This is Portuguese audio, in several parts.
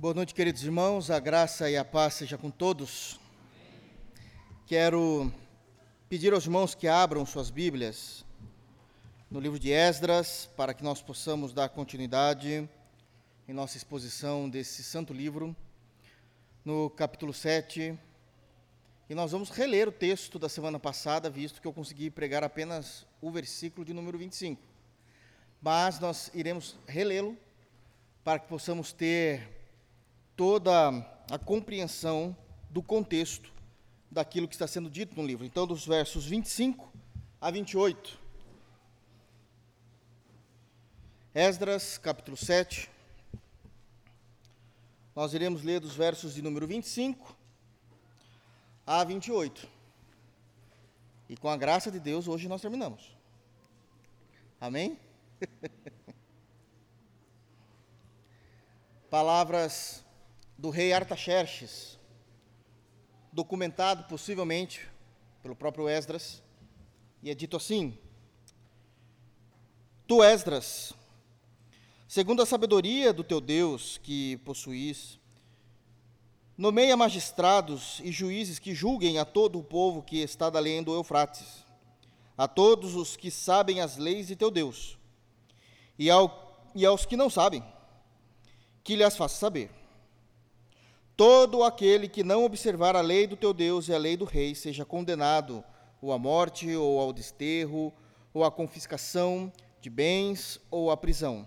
Boa noite, queridos irmãos. A graça e a paz seja com todos. Quero pedir aos irmãos que abram suas Bíblias no livro de Esdras, para que nós possamos dar continuidade em nossa exposição desse santo livro, no capítulo 7. E nós vamos reler o texto da semana passada, visto que eu consegui pregar apenas o versículo de número 25. Mas nós iremos relê-lo para que possamos ter toda a compreensão do contexto daquilo que está sendo dito no livro. Então, dos versos 25 a 28. Esdras, capítulo 7. Nós iremos ler dos versos de número 25 a 28. E com a graça de Deus, hoje nós terminamos. Amém? Palavras do rei Artaxerxes, documentado possivelmente pelo próprio Esdras, e é dito assim: Tu, Esdras, segundo a sabedoria do teu Deus que possuís, nomeia magistrados e juízes que julguem a todo o povo que está da lei do Eufrates, a todos os que sabem as leis de teu Deus, e, ao, e aos que não sabem, que lhes faça saber Todo aquele que não observar a lei do teu Deus e a lei do rei seja condenado ou à morte, ou ao desterro, ou à confiscação de bens, ou à prisão.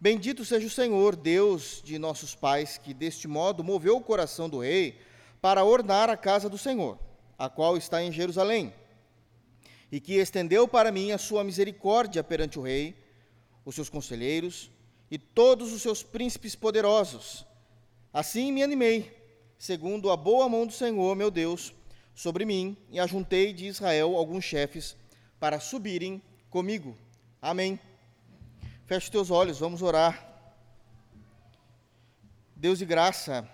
Bendito seja o Senhor, Deus de nossos pais, que deste modo moveu o coração do rei para ornar a casa do Senhor, a qual está em Jerusalém, e que estendeu para mim a sua misericórdia perante o rei, os seus conselheiros e todos os seus príncipes poderosos Assim me animei, segundo a boa mão do Senhor, meu Deus, sobre mim, e ajuntei de Israel alguns chefes para subirem comigo. Amém. Feche teus olhos, vamos orar. Deus de graça,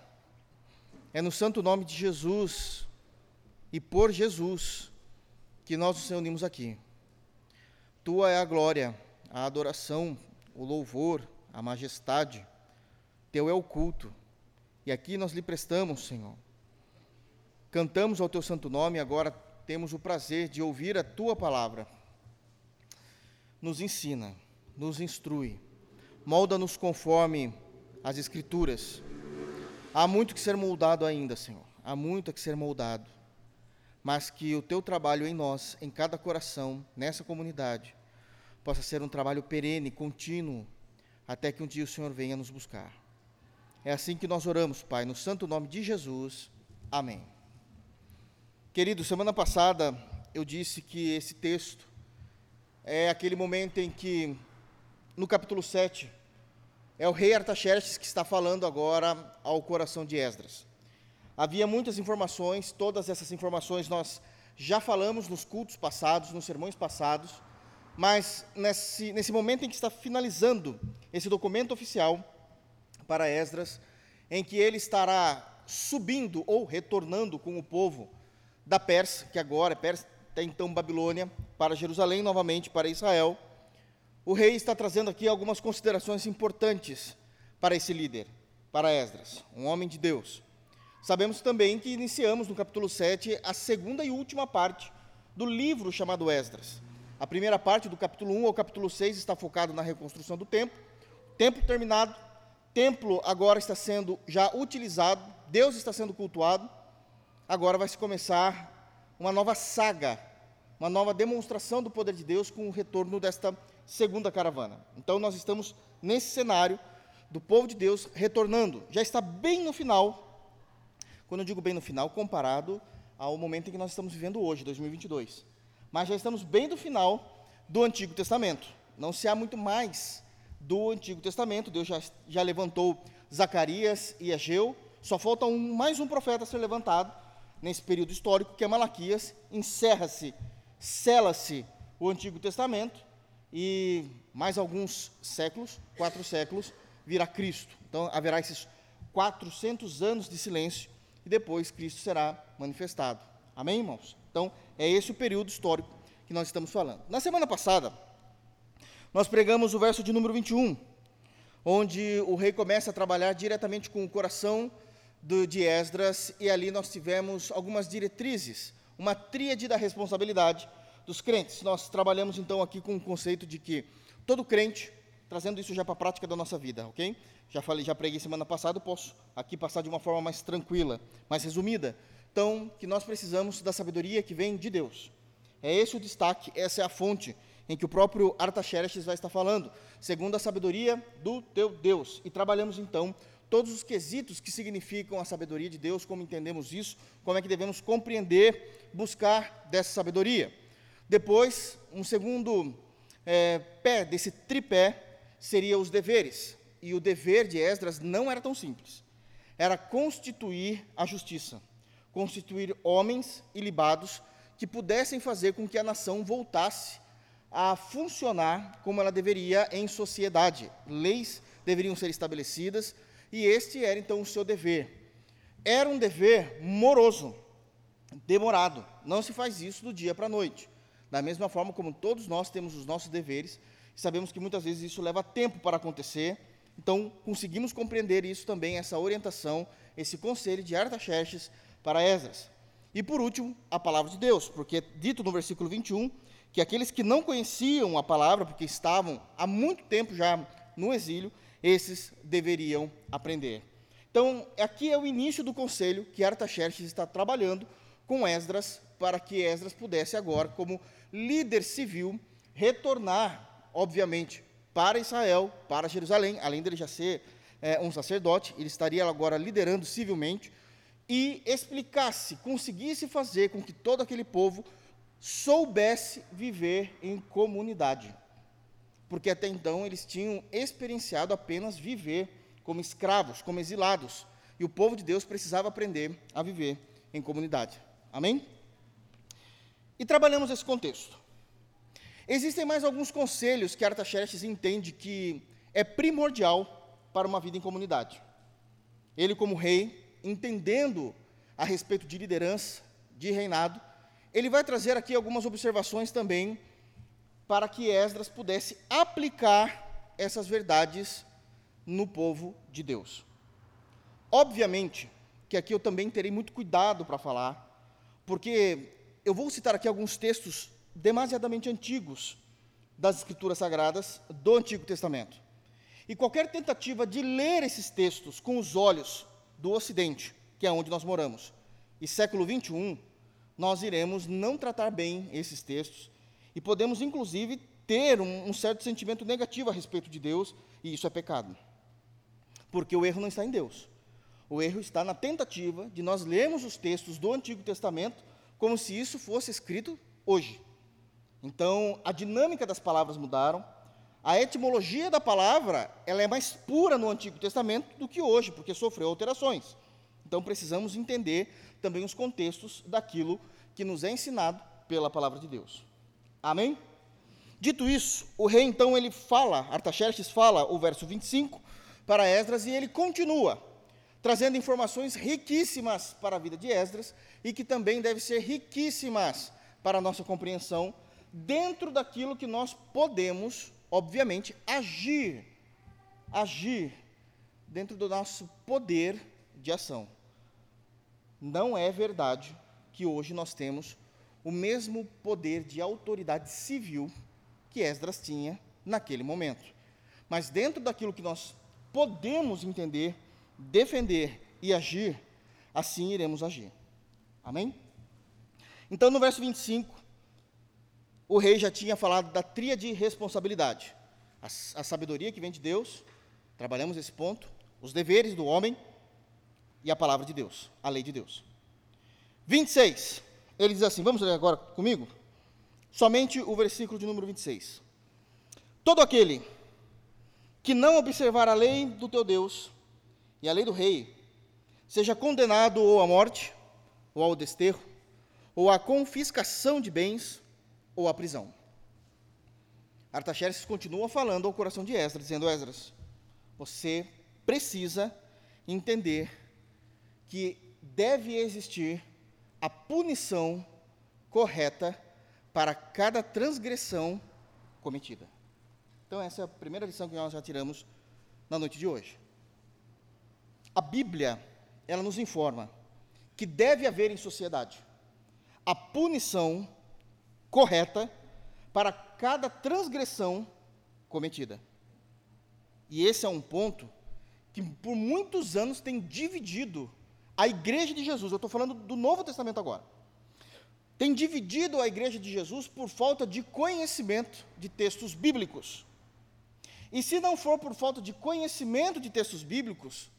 é no santo nome de Jesus e por Jesus que nós nos reunimos aqui. Tua é a glória, a adoração, o louvor, a majestade. Teu é o culto. E aqui nós lhe prestamos, Senhor. Cantamos ao teu santo nome e agora temos o prazer de ouvir a tua palavra. Nos ensina, nos instrui, molda-nos conforme as Escrituras. Há muito que ser moldado ainda, Senhor, há muito que ser moldado, mas que o teu trabalho em nós, em cada coração, nessa comunidade, possa ser um trabalho perene, contínuo, até que um dia o Senhor venha nos buscar. É assim que nós oramos, Pai, no santo nome de Jesus. Amém. Querido, semana passada eu disse que esse texto é aquele momento em que, no capítulo 7, é o rei Artaxerxes que está falando agora ao coração de Esdras. Havia muitas informações, todas essas informações nós já falamos nos cultos passados, nos sermões passados, mas nesse, nesse momento em que está finalizando esse documento oficial, para Esdras, em que ele estará subindo ou retornando com o povo da Pérsia, que agora é Pérsia, até então Babilônia, para Jerusalém novamente, para Israel. O rei está trazendo aqui algumas considerações importantes para esse líder, para Esdras, um homem de Deus. Sabemos também que iniciamos no capítulo 7 a segunda e última parte do livro chamado Esdras. A primeira parte, do capítulo 1 ao capítulo 6, está focado na reconstrução do templo. Templo terminado, templo agora está sendo já utilizado, Deus está sendo cultuado, agora vai se começar uma nova saga, uma nova demonstração do poder de Deus com o retorno desta segunda caravana. Então nós estamos nesse cenário do povo de Deus retornando, já está bem no final, quando eu digo bem no final, comparado ao momento em que nós estamos vivendo hoje, 2022. Mas já estamos bem no final do Antigo Testamento. Não se há muito mais do Antigo Testamento. Deus já, já levantou Zacarias e Ageu. Só falta um, mais um profeta a ser levantado nesse período histórico, que é Malaquias. Encerra-se, sela-se o Antigo Testamento e mais alguns séculos, quatro séculos, virá Cristo. Então haverá esses 400 anos de silêncio e depois Cristo será manifestado. Amém, irmãos? Então é esse o período histórico que nós estamos falando. Na semana passada, nós pregamos o verso de número 21, onde o rei começa a trabalhar diretamente com o coração do, de Esdras, e ali nós tivemos algumas diretrizes, uma tríade da responsabilidade dos crentes. Nós trabalhamos então aqui com o conceito de que todo crente, trazendo isso já para a prática da nossa vida, ok? Já falei, já preguei semana passada, posso aqui passar de uma forma mais tranquila, mais resumida. Então, que nós precisamos da sabedoria que vem de Deus. É esse o destaque, essa é a fonte em que o próprio Artaxerxes vai estar falando, segundo a sabedoria do teu Deus. E trabalhamos então todos os quesitos que significam a sabedoria de Deus, como entendemos isso, como é que devemos compreender, buscar dessa sabedoria. Depois, um segundo é, pé desse tripé seria os deveres. E o dever de Esdras não era tão simples. Era constituir a justiça, constituir homens ilibados que pudessem fazer com que a nação voltasse a funcionar como ela deveria em sociedade. Leis deveriam ser estabelecidas e este era então o seu dever. Era um dever moroso, demorado. Não se faz isso do dia para a noite. Da mesma forma como todos nós temos os nossos deveres, sabemos que muitas vezes isso leva tempo para acontecer. Então, conseguimos compreender isso também, essa orientação, esse conselho de Artaxerxes para Esdras. E por último, a palavra de Deus, porque dito no versículo 21 que aqueles que não conheciam a palavra, porque estavam há muito tempo já no exílio, esses deveriam aprender. Então, aqui é o início do conselho que Artaxerxes está trabalhando com Esdras, para que Esdras pudesse agora, como líder civil, retornar, obviamente, para Israel, para Jerusalém, além dele já ser é, um sacerdote, ele estaria agora liderando civilmente, e explicasse, conseguisse fazer com que todo aquele povo soubesse viver em comunidade. Porque até então eles tinham experienciado apenas viver como escravos, como exilados. E o povo de Deus precisava aprender a viver em comunidade. Amém? E trabalhamos esse contexto. Existem mais alguns conselhos que Artaxerxes entende que é primordial para uma vida em comunidade. Ele, como rei, entendendo a respeito de liderança, de reinado, ele vai trazer aqui algumas observações também para que Esdras pudesse aplicar essas verdades no povo de Deus. Obviamente que aqui eu também terei muito cuidado para falar, porque eu vou citar aqui alguns textos demasiadamente antigos das Escrituras Sagradas do Antigo Testamento. E qualquer tentativa de ler esses textos com os olhos do Ocidente, que é onde nós moramos, e século 21, nós iremos não tratar bem esses textos e podemos, inclusive, ter um, um certo sentimento negativo a respeito de Deus, e isso é pecado. Porque o erro não está em Deus. O erro está na tentativa de nós lermos os textos do Antigo Testamento como se isso fosse escrito hoje. Então, a dinâmica das palavras mudaram, a etimologia da palavra ela é mais pura no Antigo Testamento do que hoje, porque sofreu alterações. Então, precisamos entender também os contextos daquilo que nos é ensinado pela palavra de Deus. Amém? Dito isso, o rei então ele fala, Artaxerxes fala o verso 25 para Esdras e ele continua trazendo informações riquíssimas para a vida de Esdras e que também devem ser riquíssimas para a nossa compreensão dentro daquilo que nós podemos, obviamente, agir, agir dentro do nosso poder de ação. Não é verdade que hoje nós temos o mesmo poder de autoridade civil que Esdras tinha naquele momento. Mas dentro daquilo que nós podemos entender, defender e agir, assim iremos agir. Amém? Então, no verso 25, o rei já tinha falado da tríade responsabilidade: a, a sabedoria que vem de Deus, trabalhamos esse ponto, os deveres do homem e a palavra de Deus, a lei de Deus. 26, ele diz assim: vamos ler agora comigo? Somente o versículo de número 26. Todo aquele que não observar a lei do teu Deus e a lei do rei, seja condenado ou à morte, ou ao desterro, ou à confiscação de bens, ou à prisão. Artaxerxes continua falando ao coração de Esdras, dizendo: Esdras, você precisa entender que deve existir a punição correta para cada transgressão cometida. Então, essa é a primeira lição que nós já tiramos na noite de hoje. A Bíblia, ela nos informa que deve haver em sociedade a punição correta para cada transgressão cometida. E esse é um ponto que por muitos anos tem dividido a igreja de Jesus. Eu estou falando do Novo Testamento agora. Tem dividido a igreja de Jesus por falta de conhecimento de textos bíblicos. E se não for por falta de conhecimento de textos bíblicos,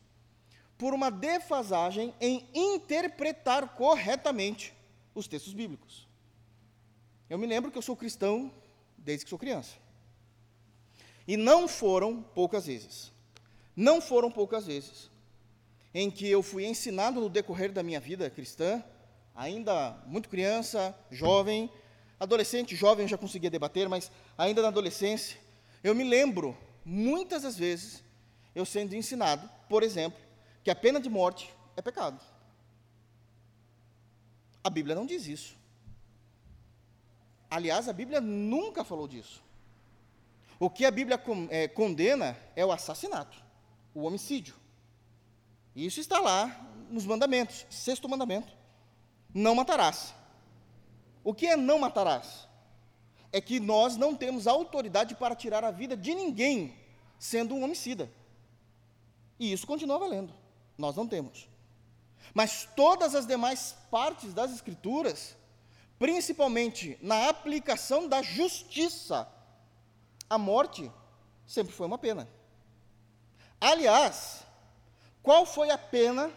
por uma defasagem em interpretar corretamente os textos bíblicos. Eu me lembro que eu sou cristão desde que sou criança. E não foram poucas vezes. Não foram poucas vezes em que eu fui ensinado no decorrer da minha vida cristã, ainda muito criança, jovem, adolescente, jovem já conseguia debater, mas ainda na adolescência, eu me lembro, muitas das vezes, eu sendo ensinado, por exemplo, que a pena de morte é pecado. A Bíblia não diz isso. Aliás, a Bíblia nunca falou disso. O que a Bíblia é, condena é o assassinato, o homicídio. Isso está lá nos mandamentos, sexto mandamento. Não matarás. O que é não matarás? É que nós não temos autoridade para tirar a vida de ninguém sendo um homicida. E isso continua valendo. Nós não temos. Mas todas as demais partes das Escrituras, principalmente na aplicação da justiça, a morte sempre foi uma pena. Aliás, qual foi a pena?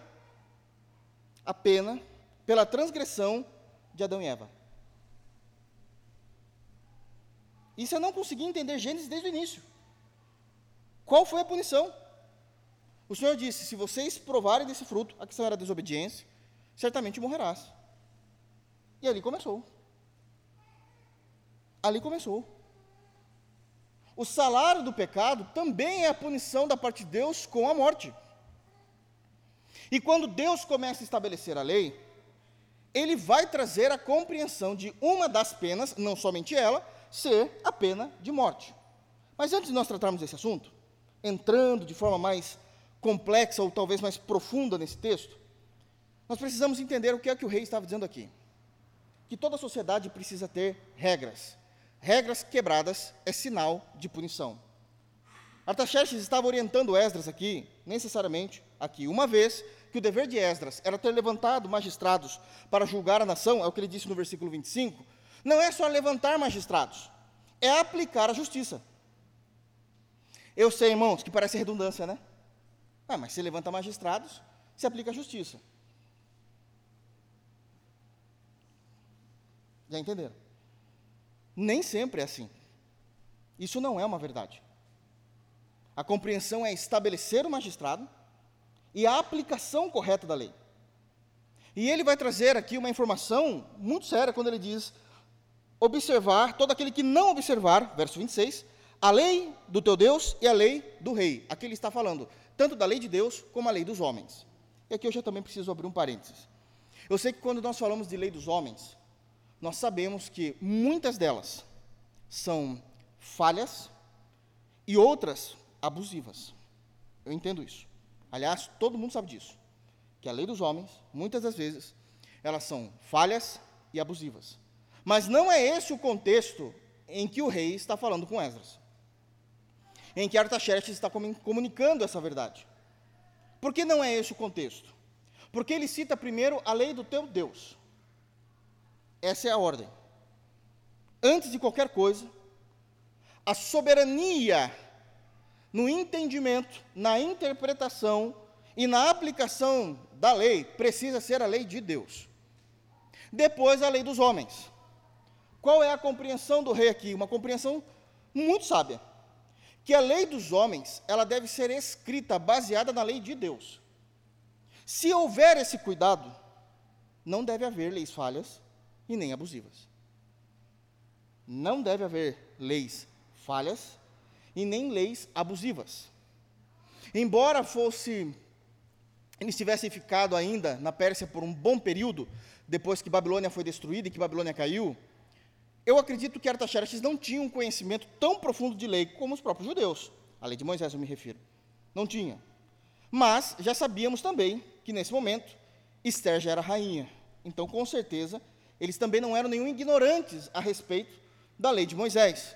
A pena pela transgressão de Adão e Eva. Isso eu não consegui entender Gênesis desde o início. Qual foi a punição? O Senhor disse: Se vocês provarem desse fruto, a questão era desobediência, certamente morrerás. E ali começou. Ali começou. O salário do pecado também é a punição da parte de Deus com a morte. E quando Deus começa a estabelecer a lei, ele vai trazer a compreensão de uma das penas, não somente ela, ser a pena de morte. Mas antes de nós tratarmos desse assunto, entrando de forma mais complexa ou talvez mais profunda nesse texto, nós precisamos entender o que é que o rei estava dizendo aqui. Que toda sociedade precisa ter regras. Regras quebradas é sinal de punição. Artaxerxes estava orientando Esdras aqui, necessariamente, aqui, uma vez que o dever de Esdras era ter levantado magistrados para julgar a nação, é o que ele disse no versículo 25, não é só levantar magistrados, é aplicar a justiça. Eu sei, irmãos, que parece redundância, né? Ah, mas se levanta magistrados, se aplica a justiça. Já entenderam? Nem sempre é assim. Isso não é uma verdade. A compreensão é estabelecer o magistrado e a aplicação correta da lei. E ele vai trazer aqui uma informação muito séria quando ele diz: observar todo aquele que não observar, verso 26, a lei do teu Deus e a lei do rei. Aqui ele está falando tanto da lei de Deus como a lei dos homens. E aqui eu já também preciso abrir um parênteses. Eu sei que quando nós falamos de lei dos homens, nós sabemos que muitas delas são falhas e outras abusivas. Eu entendo isso. Aliás, todo mundo sabe disso. Que a lei dos homens, muitas das vezes, elas são falhas e abusivas. Mas não é esse o contexto em que o rei está falando com Esdras em que Artaxerxes está comunicando essa verdade. Por que não é esse o contexto? Porque ele cita primeiro a lei do teu Deus. Essa é a ordem. Antes de qualquer coisa, a soberania no entendimento, na interpretação e na aplicação da lei precisa ser a lei de Deus. Depois, a lei dos homens. Qual é a compreensão do rei aqui? Uma compreensão muito sábia que a lei dos homens, ela deve ser escrita baseada na lei de Deus. Se houver esse cuidado, não deve haver leis falhas e nem abusivas. Não deve haver leis falhas e nem leis abusivas. Embora fosse eles tivessem ficado ainda na Pérsia por um bom período, depois que Babilônia foi destruída e que Babilônia caiu, eu acredito que Artaxerxes não tinha um conhecimento tão profundo de lei como os próprios judeus. A lei de Moisés, eu me refiro. Não tinha. Mas já sabíamos também que nesse momento Esther já era rainha. Então, com certeza, eles também não eram nenhum ignorantes a respeito da lei de Moisés.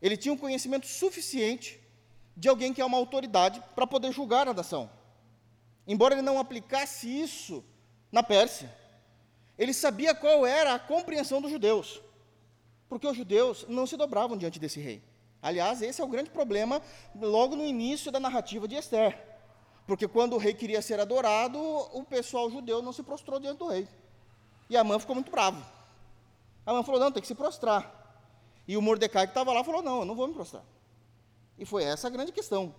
Ele tinha um conhecimento suficiente de alguém que é uma autoridade para poder julgar a nação. Embora ele não aplicasse isso na Pérsia, ele sabia qual era a compreensão dos judeus, porque os judeus não se dobravam diante desse rei. Aliás, esse é o grande problema logo no início da narrativa de Esther, porque quando o rei queria ser adorado, o pessoal judeu não se prostrou diante do rei. E a mãe ficou muito bravo. A mãe falou: não, tem que se prostrar. E o Mordecai que estava lá falou: não, eu não vou me prostrar. E foi essa a grande questão.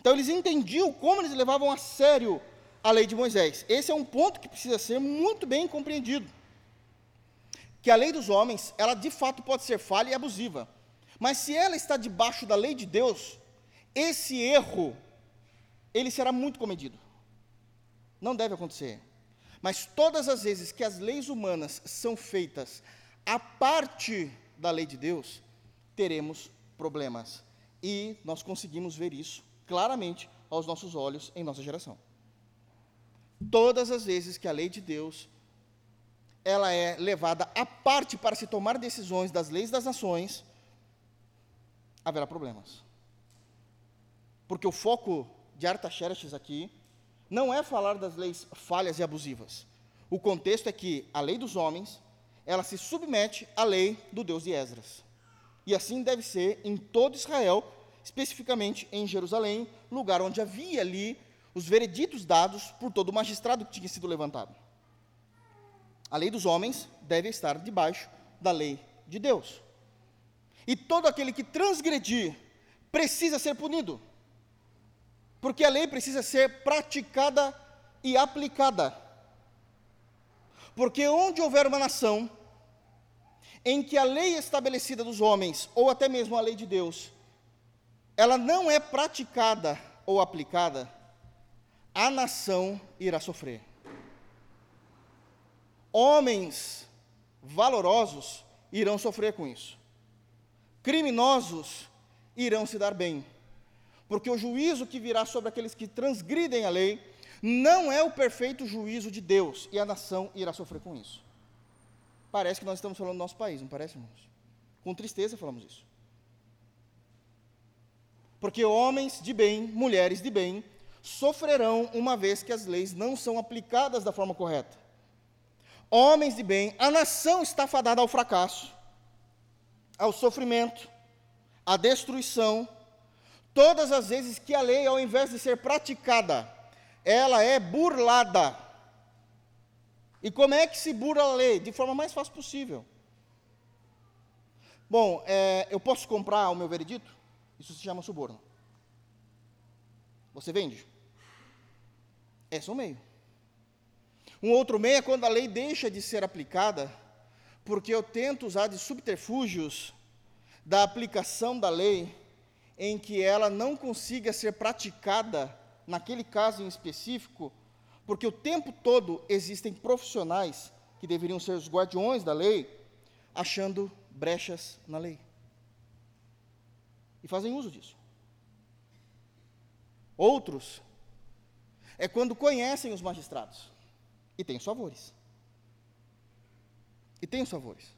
Então eles entendiam como eles levavam a sério a lei de Moisés. Esse é um ponto que precisa ser muito bem compreendido. Que a lei dos homens, ela de fato pode ser falha e abusiva. Mas se ela está debaixo da lei de Deus, esse erro ele será muito comedido. Não deve acontecer. Mas todas as vezes que as leis humanas são feitas a parte da lei de Deus, teremos problemas. E nós conseguimos ver isso claramente aos nossos olhos em nossa geração. Todas as vezes que a lei de Deus ela é levada à parte para se tomar decisões das leis das nações, haverá problemas. Porque o foco de Artaxerxes aqui não é falar das leis falhas e abusivas. O contexto é que a lei dos homens, ela se submete à lei do Deus de Esdras. E assim deve ser em todo Israel, especificamente em Jerusalém, lugar onde havia ali os vereditos dados por todo o magistrado que tinha sido levantado. A lei dos homens deve estar debaixo da lei de Deus. E todo aquele que transgredir precisa ser punido. Porque a lei precisa ser praticada e aplicada. Porque onde houver uma nação em que a lei estabelecida dos homens, ou até mesmo a lei de Deus, ela não é praticada ou aplicada, a nação irá sofrer. Homens valorosos irão sofrer com isso. Criminosos irão se dar bem. Porque o juízo que virá sobre aqueles que transgridem a lei não é o perfeito juízo de Deus, e a nação irá sofrer com isso. Parece que nós estamos falando do nosso país, não parece, irmãos? Com tristeza falamos isso. Porque homens de bem, mulheres de bem, sofrerão uma vez que as leis não são aplicadas da forma correta. Homens de bem, a nação está fadada ao fracasso, ao sofrimento, à destruição, todas as vezes que a lei, ao invés de ser praticada, ela é burlada. E como é que se burla a lei? De forma mais fácil possível. Bom, é, eu posso comprar o meu veredito? Isso se chama suborno. Você vende? Esse é um meio. Um outro meio é quando a lei deixa de ser aplicada, porque eu tento usar de subterfúgios da aplicação da lei em que ela não consiga ser praticada naquele caso em específico, porque o tempo todo existem profissionais que deveriam ser os guardiões da lei, achando brechas na lei. E fazem uso disso. Outros é quando conhecem os magistrados e têm os favores. E têm os favores.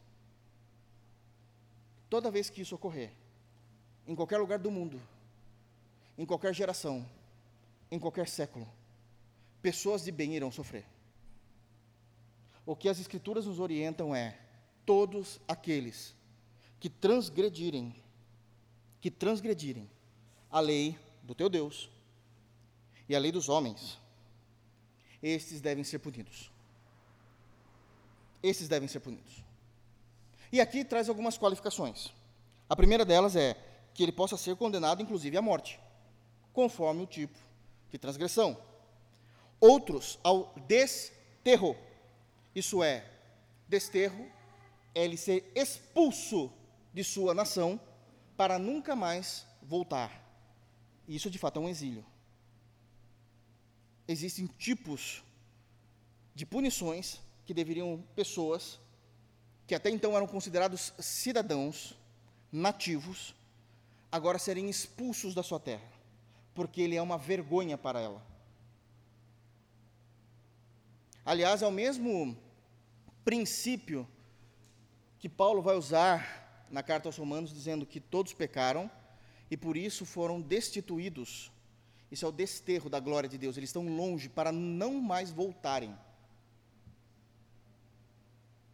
Toda vez que isso ocorrer, em qualquer lugar do mundo, em qualquer geração, em qualquer século, pessoas de bem irão sofrer. O que as Escrituras nos orientam é: todos aqueles que transgredirem, que transgredirem a lei do teu Deus e a lei dos homens, estes devem ser punidos. Esses devem ser punidos. E aqui traz algumas qualificações. A primeira delas é que ele possa ser condenado, inclusive, à morte, conforme o tipo de transgressão outros ao desterro. Isso é, desterro é ele ser expulso de sua nação para nunca mais voltar. Isso de fato é um exílio. Existem tipos de punições que deveriam pessoas que até então eram considerados cidadãos nativos agora serem expulsos da sua terra porque ele é uma vergonha para ela. Aliás, é o mesmo princípio que Paulo vai usar na carta aos Romanos, dizendo que todos pecaram e por isso foram destituídos. Isso é o desterro da glória de Deus. Eles estão longe para não mais voltarem.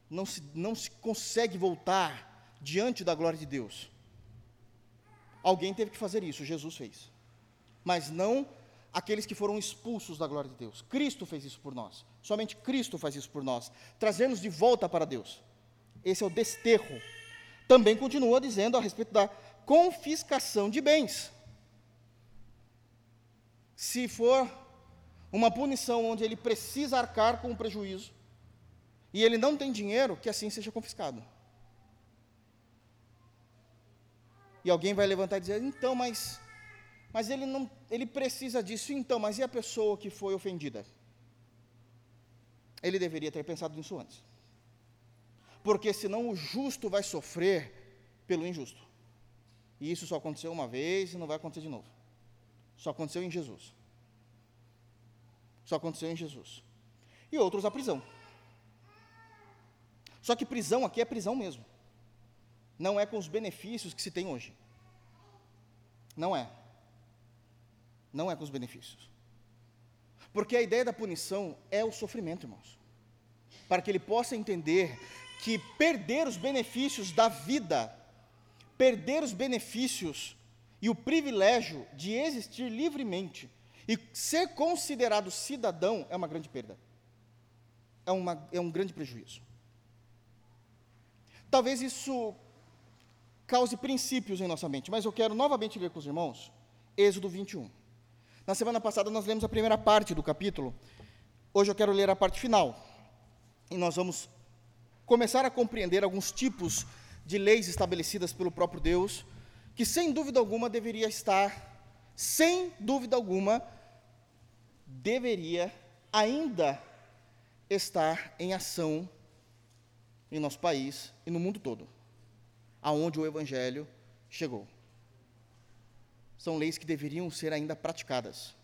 Não se, não se consegue voltar diante da glória de Deus. Alguém teve que fazer isso, Jesus fez. Mas não aqueles que foram expulsos da glória de Deus. Cristo fez isso por nós. Somente Cristo faz isso por nós. Trazer-nos de volta para Deus. Esse é o desterro. Também continua dizendo a respeito da confiscação de bens. Se for uma punição onde ele precisa arcar com o prejuízo e ele não tem dinheiro, que assim seja confiscado. E alguém vai levantar e dizer: então, mas mas ele não, ele precisa disso então, mas e a pessoa que foi ofendida? Ele deveria ter pensado nisso antes. Porque senão o justo vai sofrer pelo injusto. E isso só aconteceu uma vez e não vai acontecer de novo. Só aconteceu em Jesus. Só aconteceu em Jesus. E outros a prisão. Só que prisão aqui é prisão mesmo. Não é com os benefícios que se tem hoje. Não é não é com os benefícios. Porque a ideia da punição é o sofrimento, irmãos. Para que ele possa entender que perder os benefícios da vida, perder os benefícios e o privilégio de existir livremente e ser considerado cidadão é uma grande perda. É, uma, é um grande prejuízo. Talvez isso cause princípios em nossa mente, mas eu quero novamente ler com os irmãos Êxodo 21. Na semana passada nós lemos a primeira parte do capítulo. Hoje eu quero ler a parte final. E nós vamos começar a compreender alguns tipos de leis estabelecidas pelo próprio Deus, que sem dúvida alguma deveria estar, sem dúvida alguma, deveria ainda estar em ação em nosso país e no mundo todo, aonde o evangelho chegou são leis que deveriam ser ainda praticadas.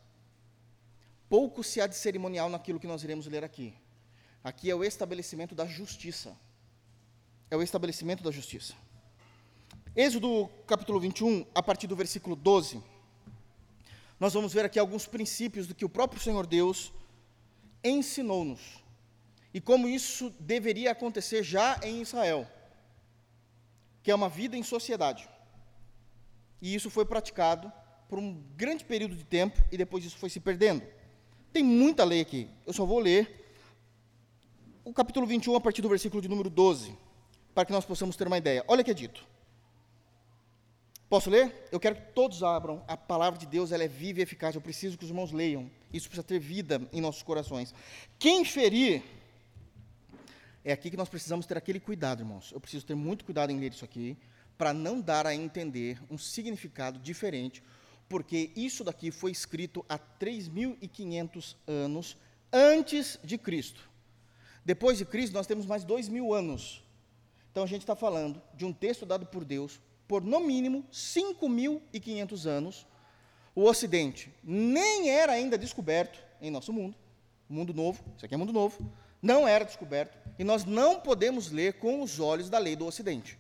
Pouco se há de cerimonial naquilo que nós iremos ler aqui. Aqui é o estabelecimento da justiça. É o estabelecimento da justiça. Êxodo capítulo 21, a partir do versículo 12, nós vamos ver aqui alguns princípios do que o próprio Senhor Deus ensinou-nos e como isso deveria acontecer já em Israel, que é uma vida em sociedade. E isso foi praticado por um grande período de tempo e depois isso foi se perdendo. Tem muita lei aqui. Eu só vou ler o capítulo 21 a partir do versículo de número 12, para que nós possamos ter uma ideia. Olha o que é dito. Posso ler? Eu quero que todos abram. A palavra de Deus ela é viva e eficaz. Eu preciso que os irmãos leiam. Isso precisa ter vida em nossos corações. Quem ferir. É aqui que nós precisamos ter aquele cuidado, irmãos. Eu preciso ter muito cuidado em ler isso aqui para não dar a entender um significado diferente, porque isso daqui foi escrito há 3.500 anos antes de Cristo. Depois de Cristo, nós temos mais dois mil anos. Então a gente está falando de um texto dado por Deus por no mínimo 5.500 anos. O Ocidente nem era ainda descoberto em nosso mundo, mundo novo, isso aqui é mundo novo, não era descoberto, e nós não podemos ler com os olhos da lei do Ocidente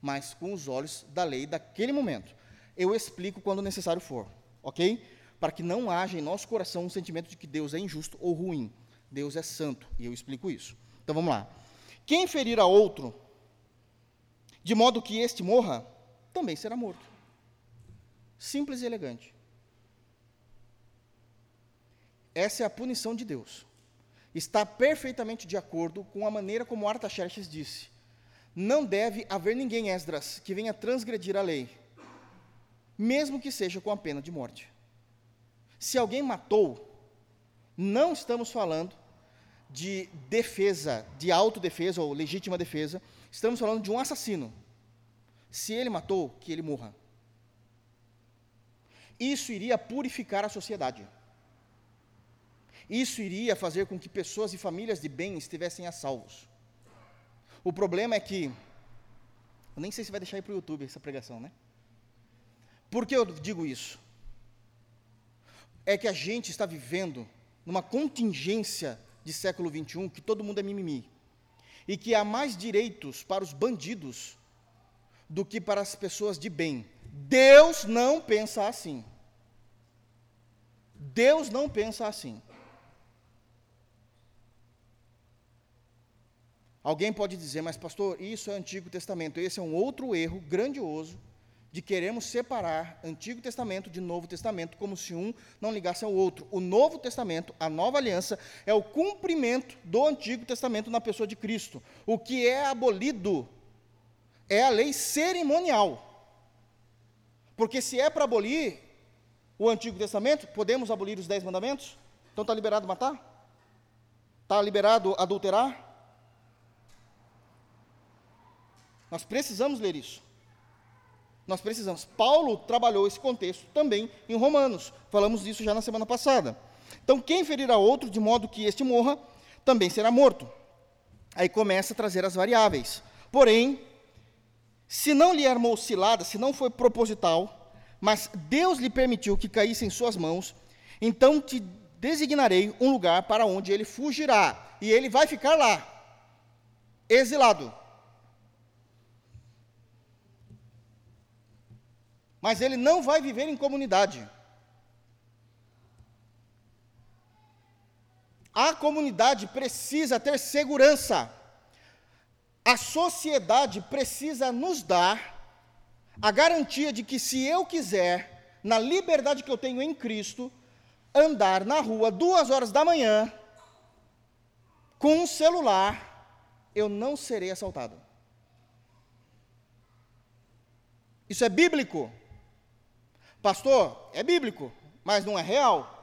mas com os olhos da lei daquele momento. Eu explico quando necessário for, ok? Para que não haja em nosso coração um sentimento de que Deus é injusto ou ruim. Deus é santo, e eu explico isso. Então vamos lá. Quem ferir a outro, de modo que este morra, também será morto. Simples e elegante. Essa é a punição de Deus. Está perfeitamente de acordo com a maneira como Artaxerxes disse não deve haver ninguém, Esdras, que venha transgredir a lei, mesmo que seja com a pena de morte. Se alguém matou, não estamos falando de defesa, de autodefesa ou legítima defesa, estamos falando de um assassino. Se ele matou, que ele morra. Isso iria purificar a sociedade. Isso iria fazer com que pessoas e famílias de bem estivessem a salvos. O problema é que, eu nem sei se vai deixar aí para o YouTube essa pregação, né? Por que eu digo isso? é que a gente está vivendo numa contingência de século XXI que todo mundo é mimimi. E que há mais direitos para os bandidos do que para as pessoas de bem. Deus não pensa assim. Deus não pensa assim. Alguém pode dizer, mas pastor, isso é Antigo Testamento. Esse é um outro erro grandioso de queremos separar Antigo Testamento de Novo Testamento, como se um não ligasse ao outro. O Novo Testamento, a nova aliança, é o cumprimento do Antigo Testamento na pessoa de Cristo. O que é abolido é a lei cerimonial. Porque se é para abolir o Antigo Testamento, podemos abolir os Dez Mandamentos? Então está liberado matar? Está liberado adulterar? Nós precisamos ler isso. Nós precisamos. Paulo trabalhou esse contexto também em Romanos. Falamos disso já na semana passada. Então, quem ferir a outro de modo que este morra, também será morto. Aí começa a trazer as variáveis. Porém, se não lhe armou cilada, se não foi proposital, mas Deus lhe permitiu que caísse em suas mãos, então te designarei um lugar para onde ele fugirá, e ele vai ficar lá, exilado. Mas ele não vai viver em comunidade. A comunidade precisa ter segurança. A sociedade precisa nos dar a garantia de que, se eu quiser, na liberdade que eu tenho em Cristo, andar na rua duas horas da manhã com um celular, eu não serei assaltado. Isso é bíblico. Pastor, é bíblico, mas não é real.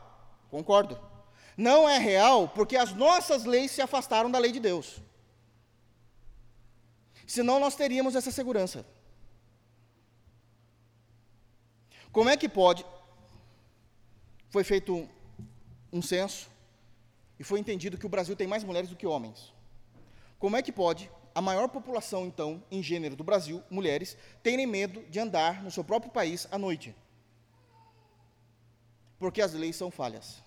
Concordo. Não é real porque as nossas leis se afastaram da lei de Deus. Senão nós teríamos essa segurança. Como é que pode? Foi feito um, um censo e foi entendido que o Brasil tem mais mulheres do que homens. Como é que pode a maior população, então, em gênero do Brasil, mulheres, terem medo de andar no seu próprio país à noite? Porque as leis são falhas.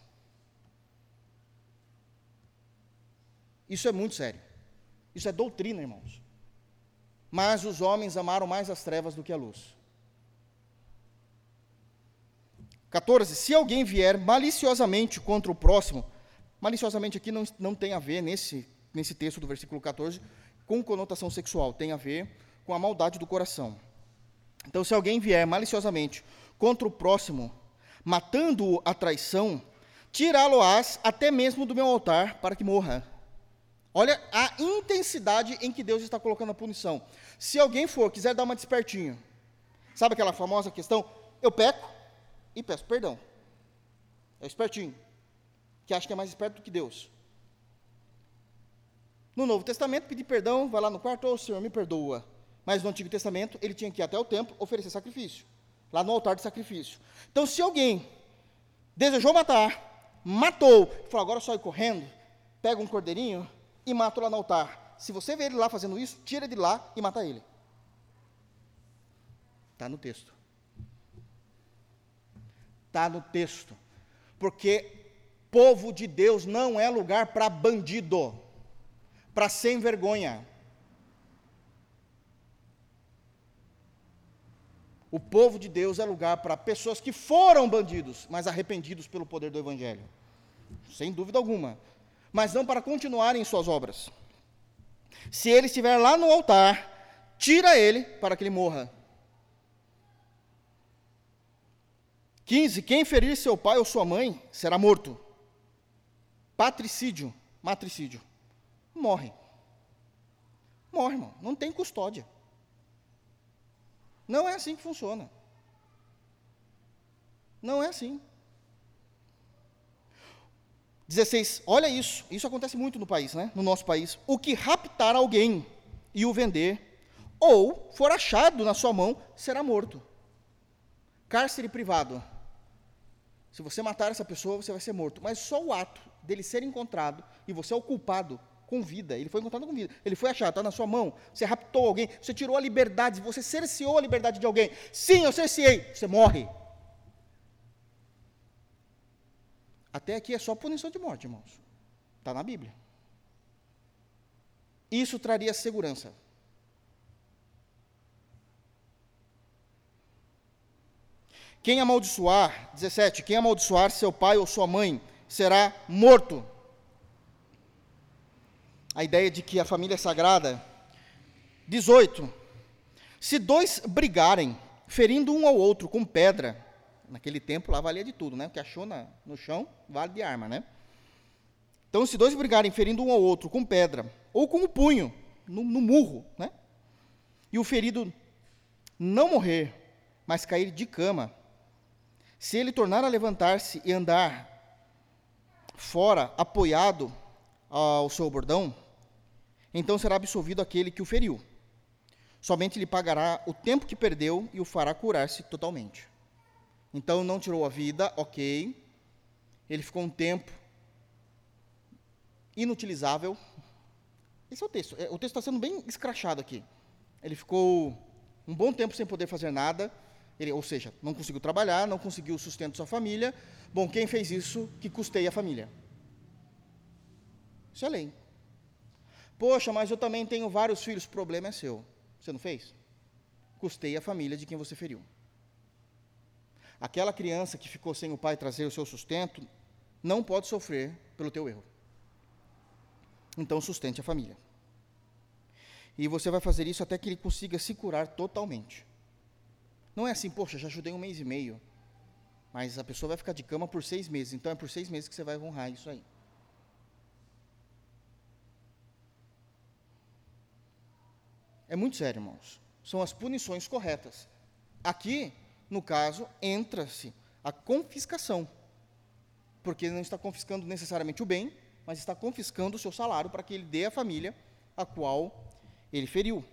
Isso é muito sério. Isso é doutrina, irmãos. Mas os homens amaram mais as trevas do que a luz. 14. Se alguém vier maliciosamente contra o próximo, maliciosamente aqui não, não tem a ver, nesse, nesse texto do versículo 14, com conotação sexual, tem a ver com a maldade do coração. Então, se alguém vier maliciosamente contra o próximo, matando-o a traição, tirá-lo-ás até mesmo do meu altar para que morra. Olha a intensidade em que Deus está colocando a punição. Se alguém for, quiser dar uma despertinho, sabe aquela famosa questão? Eu peco e peço perdão. É espertinho, que acha que é mais esperto do que Deus. No Novo Testamento, pedir perdão, vai lá no quarto, ô oh, Senhor, me perdoa. Mas no Antigo Testamento, ele tinha que ir até o templo oferecer sacrifício lá no altar de sacrifício. Então, se alguém desejou matar, matou, falou, agora só ir correndo, pega um cordeirinho e mata lá no altar. Se você vê ele lá fazendo isso, tira de lá e mata ele. Está no texto. Está no texto. Porque povo de Deus não é lugar para bandido, para sem vergonha. O povo de Deus é lugar para pessoas que foram bandidos, mas arrependidos pelo poder do Evangelho. Sem dúvida alguma. Mas não para continuarem suas obras. Se ele estiver lá no altar, tira ele para que ele morra. 15. Quem ferir seu pai ou sua mãe será morto. Patricídio, matricídio. Morre. Morre, irmão. Não tem custódia. Não é assim que funciona. Não é assim. 16. Olha isso. Isso acontece muito no país, né? No nosso país. O que raptar alguém e o vender, ou for achado na sua mão, será morto. Cárcere privado. Se você matar essa pessoa, você vai ser morto. Mas só o ato dele ser encontrado e você é o culpado com vida. Ele foi encontrado com vida. Ele foi achado, está na sua mão. Você raptou alguém, você tirou a liberdade, você cerceou a liberdade de alguém. Sim, eu cerceei. Você morre. Até aqui é só punição de morte, irmãos. Está na Bíblia. Isso traria segurança. Quem amaldiçoar, 17, quem amaldiçoar seu pai ou sua mãe será morto. A ideia de que a família é sagrada. 18. Se dois brigarem, ferindo um ao outro com pedra, naquele tempo lá valia de tudo, né? O que achou na, no chão vale de arma, né? Então, se dois brigarem ferindo um ao outro com pedra, ou com o punho, no, no murro, né? E o ferido não morrer, mas cair de cama, se ele tornar a levantar-se e andar fora, apoiado ao seu bordão, então será absolvido aquele que o feriu. Somente lhe pagará o tempo que perdeu e o fará curar-se totalmente. Então não tirou a vida, ok. Ele ficou um tempo inutilizável. Esse é o texto. É, o texto está sendo bem escrachado aqui. Ele ficou um bom tempo sem poder fazer nada. Ele, ou seja, não conseguiu trabalhar, não conseguiu o sustento da sua família. Bom, quem fez isso que custeia a família? Isso é lei. Poxa, mas eu também tenho vários filhos, o problema é seu. Você não fez? Custeia a família de quem você feriu. Aquela criança que ficou sem o pai trazer o seu sustento, não pode sofrer pelo teu erro. Então sustente a família. E você vai fazer isso até que ele consiga se curar totalmente. Não é assim, poxa, já ajudei um mês e meio, mas a pessoa vai ficar de cama por seis meses, então é por seis meses que você vai honrar isso aí. É muito sério, irmãos. São as punições corretas. Aqui, no caso, entra-se a confiscação. Porque não está confiscando necessariamente o bem, mas está confiscando o seu salário para que ele dê à família a qual ele feriu.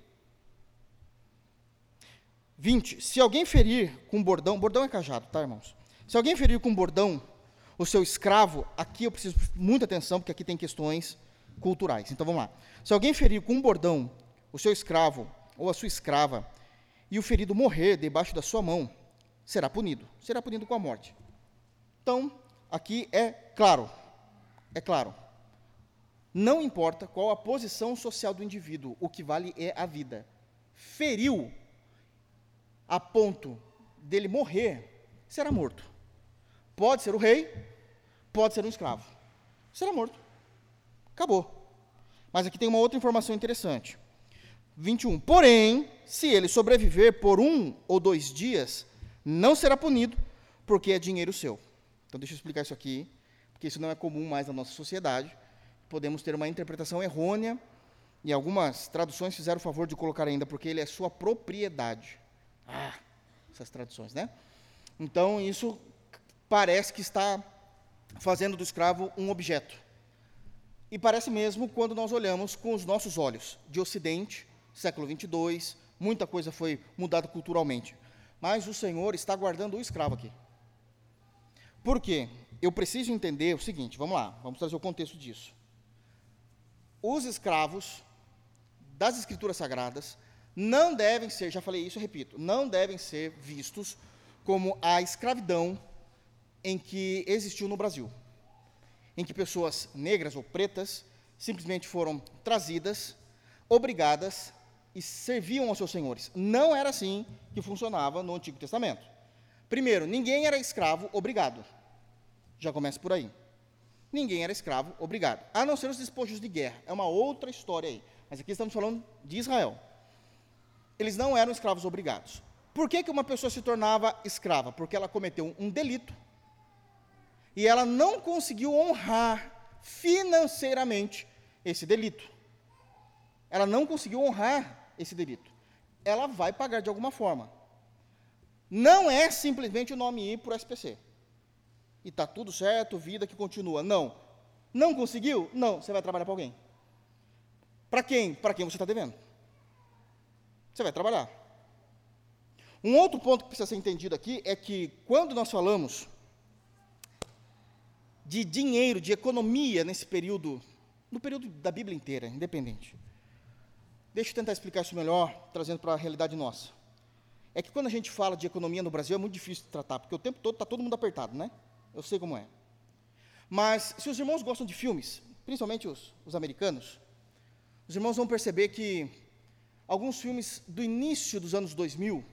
20. Se alguém ferir com bordão, bordão é cajado, tá, irmãos? Se alguém ferir com bordão o seu escravo, aqui eu preciso muita atenção, porque aqui tem questões culturais. Então vamos lá. Se alguém ferir com bordão o seu escravo ou a sua escrava, e o ferido morrer debaixo da sua mão, será punido. Será punido com a morte. Então, aqui é claro. É claro. Não importa qual a posição social do indivíduo, o que vale é a vida. Feriu a ponto dele morrer, será morto. Pode ser o rei, pode ser um escravo. Será morto. Acabou. Mas aqui tem uma outra informação interessante. 21. Porém, se ele sobreviver por um ou dois dias, não será punido, porque é dinheiro seu. Então, deixa eu explicar isso aqui, porque isso não é comum mais na nossa sociedade. Podemos ter uma interpretação errônea, e algumas traduções fizeram o favor de colocar ainda, porque ele é sua propriedade. Ah, essas traduções, né? Então, isso parece que está fazendo do escravo um objeto. E parece mesmo quando nós olhamos com os nossos olhos, de Ocidente, século 22, muita coisa foi mudada culturalmente. Mas o Senhor está guardando o escravo aqui. Por quê? Eu preciso entender o seguinte, vamos lá, vamos trazer o contexto disso. Os escravos das Escrituras Sagradas não devem ser, já falei isso, repito, não devem ser vistos como a escravidão em que existiu no Brasil, em que pessoas negras ou pretas simplesmente foram trazidas, obrigadas e serviam aos seus senhores. Não era assim que funcionava no Antigo Testamento. Primeiro, ninguém era escravo obrigado. Já começa por aí. Ninguém era escravo obrigado, a não ser os despojos de guerra. É uma outra história aí. Mas aqui estamos falando de Israel eles não eram escravos obrigados. Por que, que uma pessoa se tornava escrava? Porque ela cometeu um delito e ela não conseguiu honrar financeiramente esse delito. Ela não conseguiu honrar esse delito. Ela vai pagar de alguma forma. Não é simplesmente o nome ir para o SPC. E está tudo certo, vida que continua. Não. Não conseguiu? Não. Você vai trabalhar para alguém. Para quem? Para quem você está devendo. Você vai trabalhar. Um outro ponto que precisa ser entendido aqui é que quando nós falamos de dinheiro, de economia nesse período, no período da Bíblia inteira, independente. Deixa eu tentar explicar isso melhor, trazendo para a realidade nossa. É que quando a gente fala de economia no Brasil é muito difícil de tratar, porque o tempo todo está todo mundo apertado, né? Eu sei como é. Mas se os irmãos gostam de filmes, principalmente os, os americanos, os irmãos vão perceber que alguns filmes do início dos anos 2000,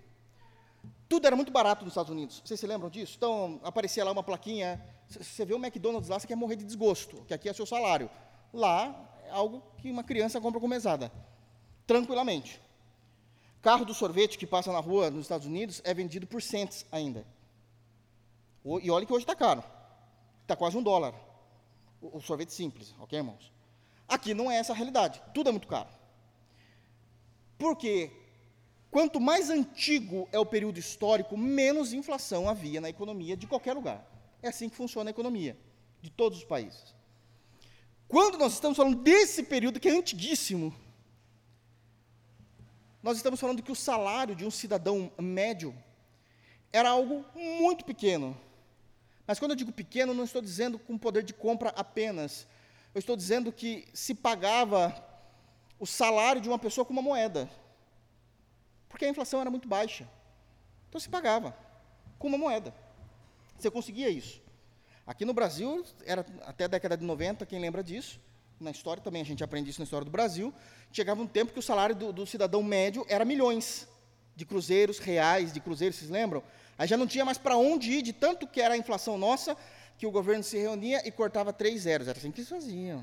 tudo era muito barato nos Estados Unidos. Vocês se lembram disso? Então, aparecia lá uma plaquinha. Você vê o McDonald's lá, você quer morrer de desgosto, que aqui é seu salário. Lá, é algo que uma criança compra com mesada, tranquilamente. Carro do sorvete que passa na rua nos Estados Unidos é vendido por cents ainda. E olha que hoje está caro. Está quase um dólar. O, sorvete simples, ok, irmãos? Aqui não é essa a realidade. Tudo é muito caro. Porque quanto mais antigo é o período histórico, menos inflação havia na economia de qualquer lugar. É assim que funciona a economia de todos os países. Quando nós estamos falando desse período que é antiguíssimo, nós estamos falando que o salário de um cidadão médio era algo muito pequeno mas quando eu digo pequeno, não estou dizendo com poder de compra apenas. Eu estou dizendo que se pagava o salário de uma pessoa com uma moeda. Porque a inflação era muito baixa. Então se pagava com uma moeda. Você conseguia isso. Aqui no Brasil, era até a década de 90, quem lembra disso? Na história também a gente aprende isso na história do Brasil. Chegava um tempo que o salário do, do cidadão médio era milhões de cruzeiros, reais de cruzeiros, vocês lembram? Aí já não tinha mais para onde ir, de tanto que era a inflação nossa, que o governo se reunia e cortava três zeros. Era assim que eles faziam.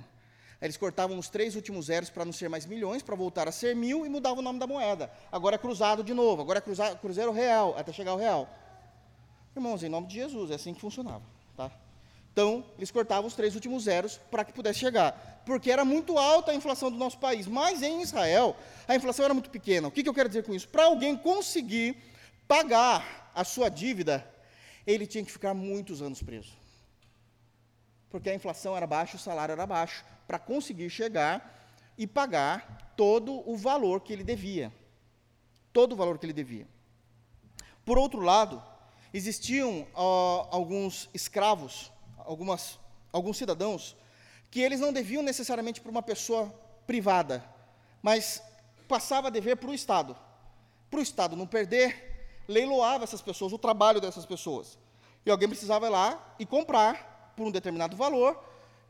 Aí eles cortavam os três últimos zeros para não ser mais milhões, para voltar a ser mil e mudavam o nome da moeda. Agora é cruzado de novo, agora é cruzado, cruzeiro real, até chegar ao real. Irmãos, em nome de Jesus, é assim que funcionava. Tá? Então, eles cortavam os três últimos zeros para que pudesse chegar. Porque era muito alta a inflação do nosso país. Mas em Israel, a inflação era muito pequena. O que, que eu quero dizer com isso? Para alguém conseguir pagar a sua dívida, ele tinha que ficar muitos anos preso. Porque a inflação era baixa, o salário era baixo, para conseguir chegar e pagar todo o valor que ele devia. Todo o valor que ele devia. Por outro lado, existiam alguns escravos, algumas, alguns cidadãos, que eles não deviam necessariamente para uma pessoa privada, mas passava a dever para o Estado. Para o Estado não perder, leiloava essas pessoas, o trabalho dessas pessoas. E alguém precisava ir lá e comprar por um determinado valor,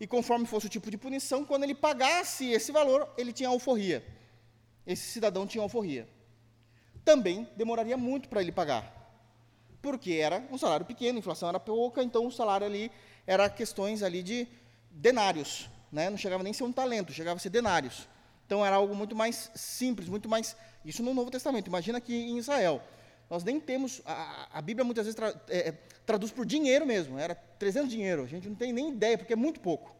e conforme fosse o tipo de punição, quando ele pagasse esse valor, ele tinha alforria. Esse cidadão tinha alforria. Também demoraria muito para ele pagar, porque era um salário pequeno, a inflação era pouca, então o salário ali era questões ali de denários, né? não chegava nem a ser um talento, chegava a ser denários. Então era algo muito mais simples, muito mais. Isso no Novo Testamento. Imagina que em Israel, nós nem temos, a, a Bíblia muitas vezes tra, é, é traduz por dinheiro mesmo, era 300 dinheiro, a gente não tem nem ideia, porque é muito pouco.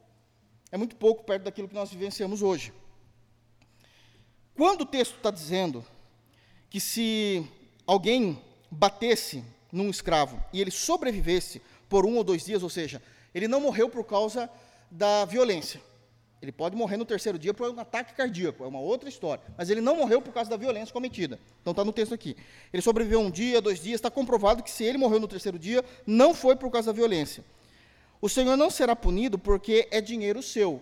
É muito pouco perto daquilo que nós vivenciamos hoje. Quando o texto está dizendo que se alguém batesse num escravo e ele sobrevivesse por um ou dois dias, ou seja, ele não morreu por causa da violência, ele pode morrer no terceiro dia por um ataque cardíaco, é uma outra história. Mas ele não morreu por causa da violência cometida. Então está no texto aqui. Ele sobreviveu um dia, dois dias, está comprovado que se ele morreu no terceiro dia, não foi por causa da violência. O Senhor não será punido porque é dinheiro seu. O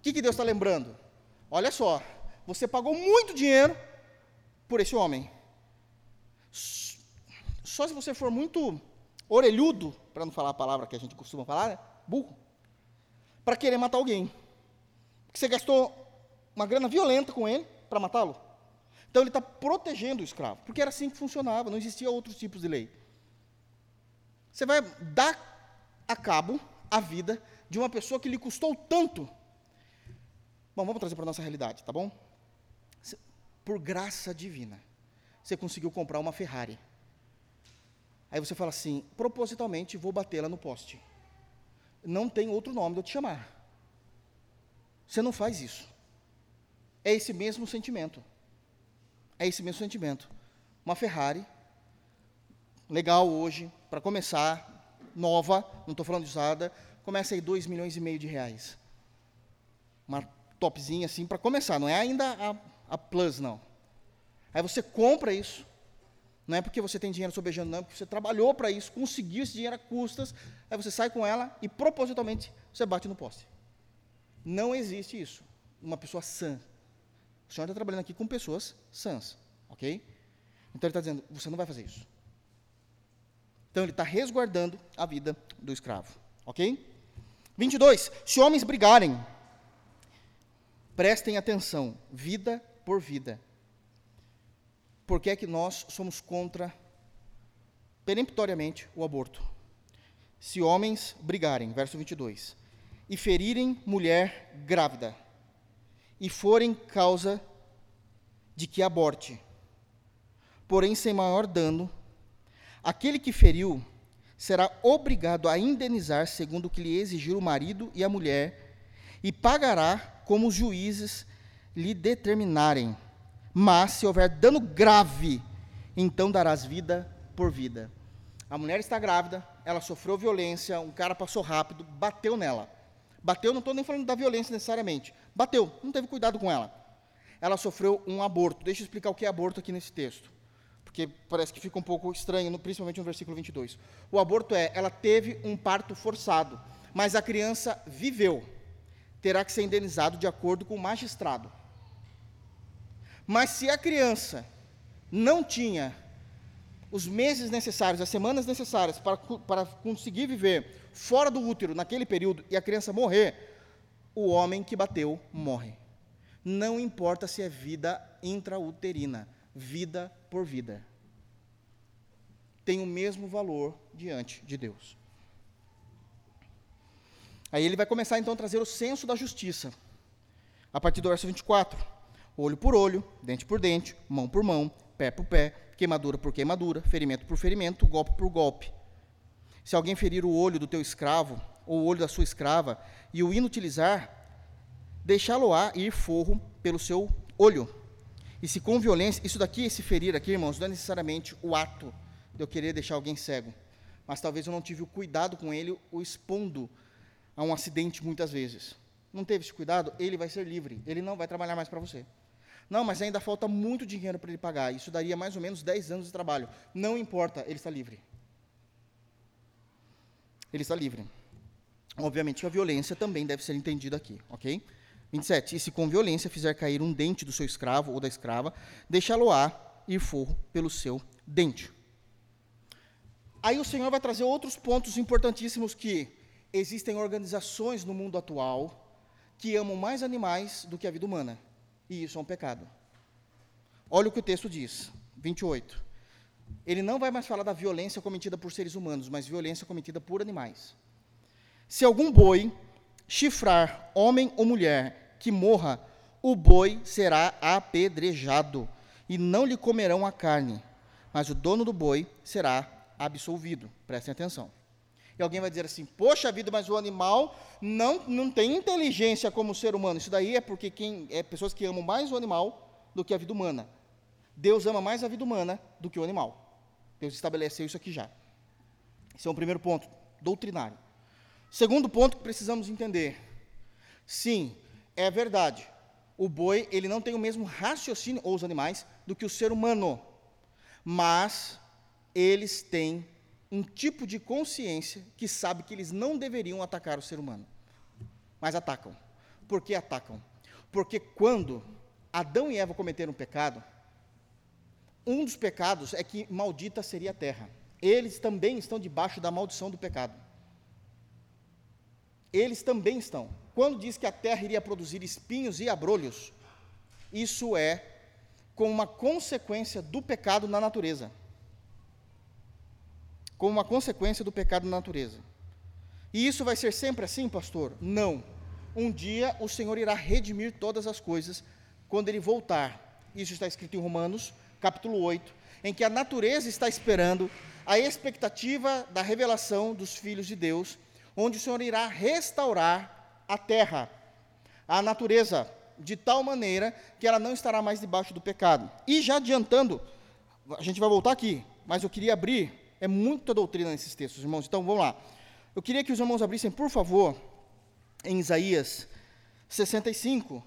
que, que Deus está lembrando? Olha só, você pagou muito dinheiro por esse homem. Só se você for muito orelhudo, para não falar a palavra que a gente costuma falar, né? burro, para querer matar alguém que você gastou uma grana violenta com ele para matá-lo. Então ele está protegendo o escravo, porque era assim que funcionava, não existia outros tipos de lei. Você vai dar a cabo a vida de uma pessoa que lhe custou tanto. Bom, vamos trazer para a nossa realidade, tá bom? Por graça divina, você conseguiu comprar uma Ferrari. Aí você fala assim, propositalmente vou batê-la no poste. Não tem outro nome de eu te chamar. Você não faz isso. É esse mesmo sentimento. É esse mesmo sentimento. Uma Ferrari, legal hoje, para começar, nova, não estou falando de usada, começa aí 2 milhões e meio de reais. Uma topzinha assim para começar, não é ainda a, a Plus, não. Aí você compra isso, não é porque você tem dinheiro sobejando, não, é porque você trabalhou para isso, conseguiu esse dinheiro a custas, aí você sai com ela e propositalmente você bate no poste. Não existe isso. Uma pessoa sã. O senhor está trabalhando aqui com pessoas sãs, ok? Então ele está dizendo, você não vai fazer isso. Então ele está resguardando a vida do escravo, ok? 22. Se homens brigarem, prestem atenção, vida por vida. Por que é que nós somos contra, peremptoriamente, o aborto? Se homens brigarem, verso 22, e ferirem mulher grávida, e forem causa de que aborte, porém sem maior dano, aquele que feriu será obrigado a indenizar segundo o que lhe exigir o marido e a mulher, e pagará como os juízes lhe determinarem. Mas se houver dano grave, então darás vida por vida. A mulher está grávida, ela sofreu violência, um cara passou rápido, bateu nela. Bateu, não estou nem falando da violência necessariamente. Bateu, não teve cuidado com ela. Ela sofreu um aborto. Deixa eu explicar o que é aborto aqui nesse texto porque parece que fica um pouco estranho, principalmente no versículo 22. O aborto é, ela teve um parto forçado, mas a criança viveu. Terá que ser indenizado de acordo com o magistrado. Mas se a criança não tinha os meses necessários, as semanas necessárias para, para conseguir viver fora do útero naquele período e a criança morrer, o homem que bateu morre. Não importa se é vida intrauterina vida por vida. Tem o mesmo valor diante de Deus. Aí ele vai começar então a trazer o senso da justiça. A partir do verso 24: olho por olho, dente por dente, mão por mão, pé por pé, queimadura por queimadura, ferimento por ferimento, golpe por golpe. Se alguém ferir o olho do teu escravo, ou o olho da sua escrava, e o inutilizar, deixá-lo-á ir forro pelo seu olho e se com violência, isso daqui, esse ferir aqui, irmãos, não é necessariamente o ato de eu querer deixar alguém cego, mas talvez eu não tive o cuidado com ele, o expondo a um acidente muitas vezes. Não teve esse cuidado, ele vai ser livre, ele não vai trabalhar mais para você. Não, mas ainda falta muito dinheiro para ele pagar, isso daria mais ou menos 10 anos de trabalho. Não importa, ele está livre. Ele está livre. Obviamente a violência também deve ser entendida aqui, ok? 27. E se com violência fizer cair um dente do seu escravo ou da escrava, deixá-lo-á ir forro pelo seu dente. Aí o Senhor vai trazer outros pontos importantíssimos que existem organizações no mundo atual que amam mais animais do que a vida humana. E isso é um pecado. Olha o que o texto diz, 28. Ele não vai mais falar da violência cometida por seres humanos, mas violência cometida por animais. Se algum boi chifrar homem ou mulher que morra, o boi será apedrejado, e não lhe comerão a carne, mas o dono do boi será absolvido. Prestem atenção. E alguém vai dizer assim: Poxa vida, mas o animal não, não tem inteligência como o ser humano. Isso daí é porque quem é pessoas que amam mais o animal do que a vida humana. Deus ama mais a vida humana do que o animal. Deus estabeleceu isso aqui já. Esse é o primeiro ponto, doutrinário. Segundo ponto que precisamos entender. Sim, é verdade. O boi, ele não tem o mesmo raciocínio, ou os animais, do que o ser humano. Mas eles têm um tipo de consciência que sabe que eles não deveriam atacar o ser humano. Mas atacam. Por que atacam? Porque quando Adão e Eva cometeram um pecado, um dos pecados é que maldita seria a terra. Eles também estão debaixo da maldição do pecado eles também estão. Quando diz que a terra iria produzir espinhos e abrolhos, isso é com uma consequência do pecado na natureza. Com uma consequência do pecado na natureza. E isso vai ser sempre assim, pastor? Não. Um dia o Senhor irá redimir todas as coisas quando ele voltar. Isso está escrito em Romanos, capítulo 8, em que a natureza está esperando a expectativa da revelação dos filhos de Deus onde o Senhor irá restaurar a terra, a natureza, de tal maneira que ela não estará mais debaixo do pecado. E já adiantando, a gente vai voltar aqui, mas eu queria abrir, é muita doutrina nesses textos, irmãos, então vamos lá. Eu queria que os irmãos abrissem, por favor, em Isaías 65.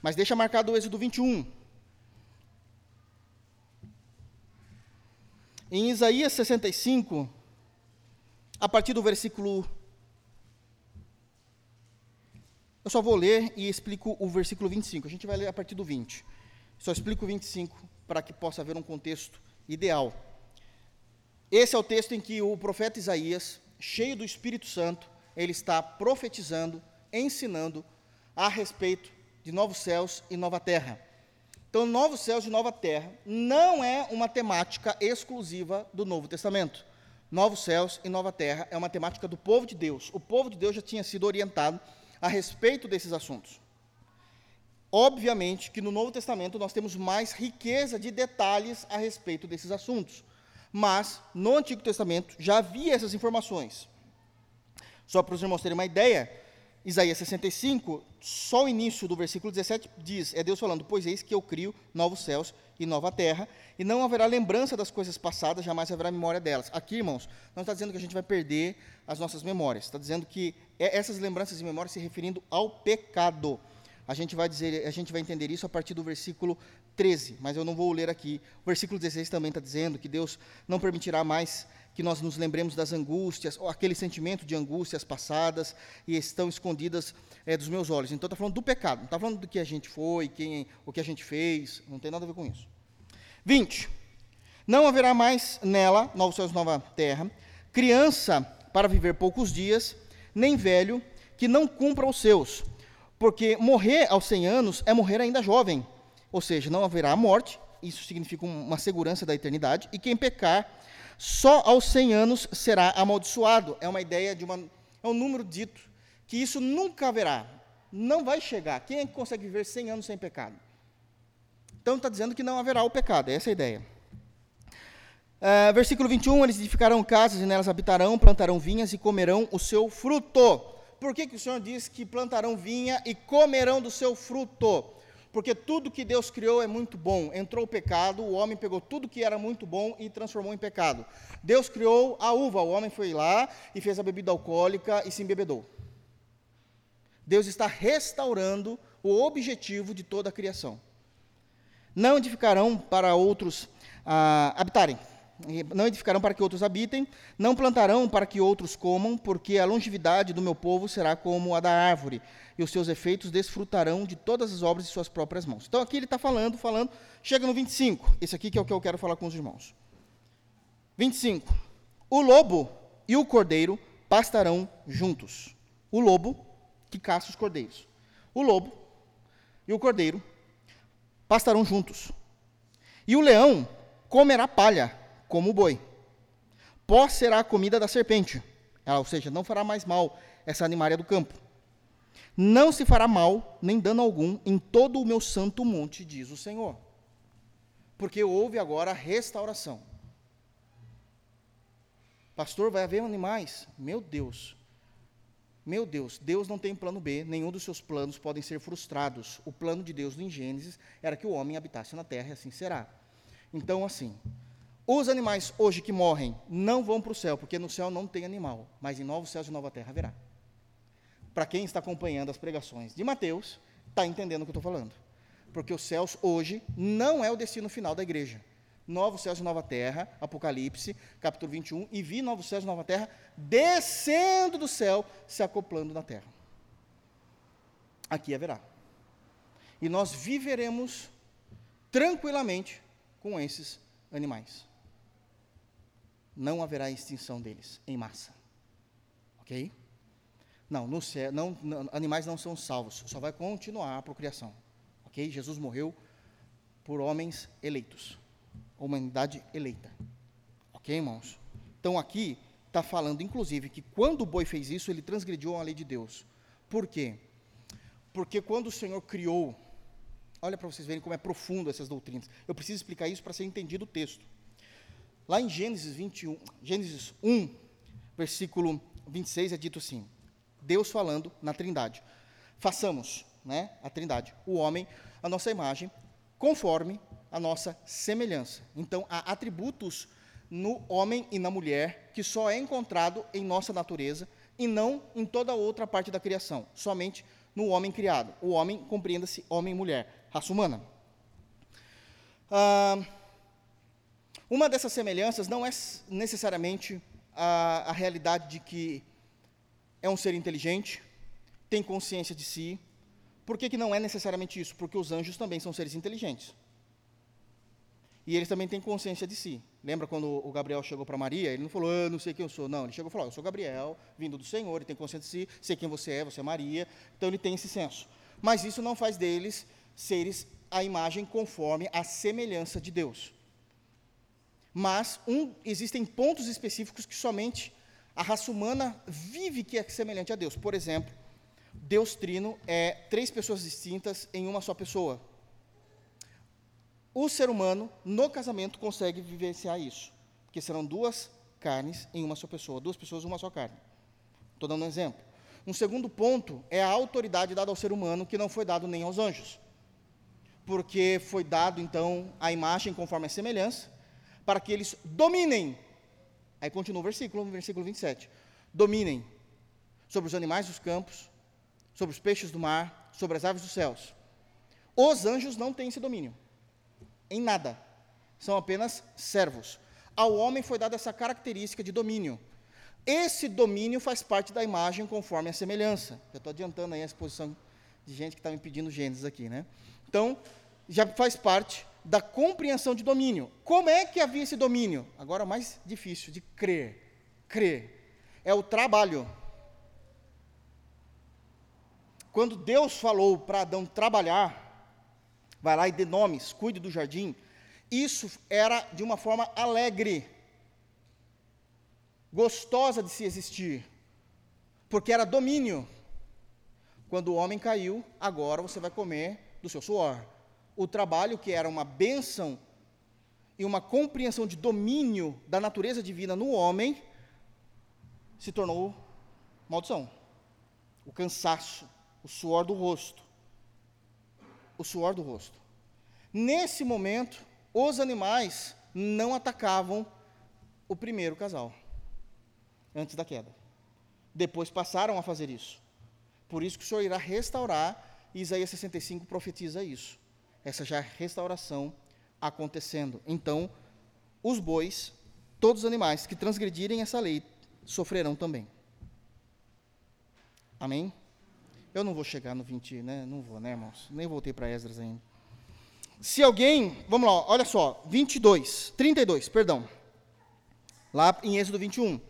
Mas deixa marcado o Êxodo 21. Em Isaías 65, a partir do versículo. Eu só vou ler e explico o versículo 25. A gente vai ler a partir do 20. Só explico o 25 para que possa haver um contexto ideal. Esse é o texto em que o profeta Isaías cheio do Espírito Santo, ele está profetizando, ensinando a respeito de novos céus e nova terra. Então, novos céus e nova terra não é uma temática exclusiva do Novo Testamento. Novos céus e nova terra é uma temática do povo de Deus. O povo de Deus já tinha sido orientado a respeito desses assuntos. Obviamente que no Novo Testamento nós temos mais riqueza de detalhes a respeito desses assuntos, mas no Antigo Testamento já havia essas informações. Só para os irmãos terem uma ideia, Isaías 65, só o início do versículo 17 diz: é Deus falando, pois eis que eu crio novos céus e nova terra, e não haverá lembrança das coisas passadas, jamais haverá memória delas. Aqui, irmãos, não está dizendo que a gente vai perder as nossas memórias, está dizendo que é essas lembranças e memórias se referindo ao pecado. A gente vai dizer, a gente vai entender isso a partir do versículo 13, mas eu não vou ler aqui. O versículo 16 também está dizendo que Deus não permitirá mais que nós nos lembremos das angústias, ou aquele sentimento de angústias passadas e estão escondidas é, dos meus olhos. Então está falando do pecado, não está falando do que a gente foi, quem, o que a gente fez, não tem nada a ver com isso. 20. Não haverá mais nela, novos céus, nova terra, criança para viver poucos dias, nem velho que não cumpra os seus porque morrer aos 100 anos é morrer ainda jovem, ou seja, não haverá morte, isso significa uma segurança da eternidade, e quem pecar só aos 100 anos será amaldiçoado. É uma ideia de uma é um número dito que isso nunca haverá, não vai chegar. Quem é que consegue viver 100 anos sem pecado? Então está dizendo que não haverá o pecado, essa é a ideia. Uh, versículo 21, eles edificarão casas e nelas habitarão, plantarão vinhas e comerão o seu fruto por que, que o Senhor diz que plantarão vinha e comerão do seu fruto? Porque tudo que Deus criou é muito bom. Entrou o pecado, o homem pegou tudo que era muito bom e transformou em pecado. Deus criou a uva, o homem foi lá e fez a bebida alcoólica e se embebedou. Deus está restaurando o objetivo de toda a criação. Não edificarão para outros ah, habitarem não edificarão para que outros habitem, não plantarão para que outros comam, porque a longevidade do meu povo será como a da árvore, e os seus efeitos desfrutarão de todas as obras de suas próprias mãos. Então aqui ele está falando, falando, chega no 25, esse aqui que é o que eu quero falar com os irmãos. 25. O lobo e o cordeiro pastarão juntos. O lobo que caça os cordeiros. O lobo e o cordeiro pastarão juntos. E o leão comerá palha como o boi. Pó será a comida da serpente, ou seja, não fará mais mal essa animária do campo. Não se fará mal, nem dano algum, em todo o meu santo monte, diz o Senhor. Porque houve agora a restauração. Pastor, vai haver animais? Meu Deus. Meu Deus, Deus não tem plano B, nenhum dos seus planos podem ser frustrados. O plano de Deus em Gênesis era que o homem habitasse na terra e assim será. Então, assim, os animais hoje que morrem não vão para o céu, porque no céu não tem animal, mas em novos céus e nova terra haverá. Para quem está acompanhando as pregações de Mateus, está entendendo o que eu estou falando. Porque os céus hoje não é o destino final da igreja. Novos céus e nova terra, Apocalipse, capítulo 21, e vi novos céus e nova terra descendo do céu, se acoplando na terra. Aqui haverá. E nós viveremos tranquilamente com esses animais não haverá extinção deles em massa. Ok? Não, no céu, não, não, animais não são salvos, só vai continuar a procriação. Ok? Jesus morreu por homens eleitos, humanidade eleita. Ok, irmãos? Então aqui está falando, inclusive, que quando o boi fez isso, ele transgrediu a lei de Deus. Por quê? Porque quando o Senhor criou, olha para vocês verem como é profundo essas doutrinas. Eu preciso explicar isso para ser entendido o texto. Lá em Gênesis 21, Gênesis 1, versículo 26 é dito assim: Deus falando na Trindade. Façamos, né, a Trindade, o homem, a nossa imagem, conforme a nossa semelhança. Então, há atributos no homem e na mulher que só é encontrado em nossa natureza e não em toda outra parte da criação, somente no homem criado. O homem, compreenda-se homem e mulher, raça humana. Ah, uma dessas semelhanças não é necessariamente a, a realidade de que é um ser inteligente, tem consciência de si. Por que, que não é necessariamente isso? Porque os anjos também são seres inteligentes. e eles também têm consciência de si. Lembra quando o Gabriel chegou para Maria? Ele não falou, ah, não sei quem eu sou. Não, ele chegou e falou, eu sou Gabriel, vindo do Senhor, ele tem consciência de si, sei quem você é, você é Maria. Então ele tem esse senso. Mas isso não faz deles seres a imagem conforme a semelhança de Deus. Mas um, existem pontos específicos que somente a raça humana vive que é semelhante a Deus. Por exemplo, Deus Trino é três pessoas distintas em uma só pessoa. O ser humano, no casamento, consegue vivenciar isso. Porque serão duas carnes em uma só pessoa, duas pessoas, uma só carne. Estou dando um exemplo. Um segundo ponto é a autoridade dada ao ser humano, que não foi dado nem aos anjos. Porque foi dado, então, a imagem conforme a semelhança, para que eles dominem. Aí continua o versículo, versículo 27. Dominem sobre os animais dos campos, sobre os peixes do mar, sobre as aves dos céus. Os anjos não têm esse domínio em nada. São apenas servos. Ao homem foi dada essa característica de domínio. Esse domínio faz parte da imagem conforme a semelhança. Já estou adiantando aí a exposição de gente que está me pedindo Gênesis aqui, né? Então, já faz parte da compreensão de domínio. Como é que havia esse domínio? Agora, mais difícil de crer. Crer. É o trabalho. Quando Deus falou para Adão trabalhar, vai lá e dê nomes, cuide do jardim. Isso era de uma forma alegre, gostosa de se existir, porque era domínio. Quando o homem caiu, agora você vai comer do seu suor. O trabalho, que era uma bênção e uma compreensão de domínio da natureza divina no homem, se tornou maldição. O cansaço, o suor do rosto o suor do rosto. Nesse momento, os animais não atacavam o primeiro casal, antes da queda. Depois passaram a fazer isso. Por isso que o Senhor irá restaurar, e Isaías 65 profetiza isso. Essa já restauração acontecendo. Então, os bois, todos os animais que transgredirem essa lei, sofrerão também. Amém? Eu não vou chegar no 20, né? Não vou, né, irmãos? Nem voltei para Esdras ainda. Se alguém, vamos lá, olha só, 22, 32, perdão. Lá em Êxodo 21.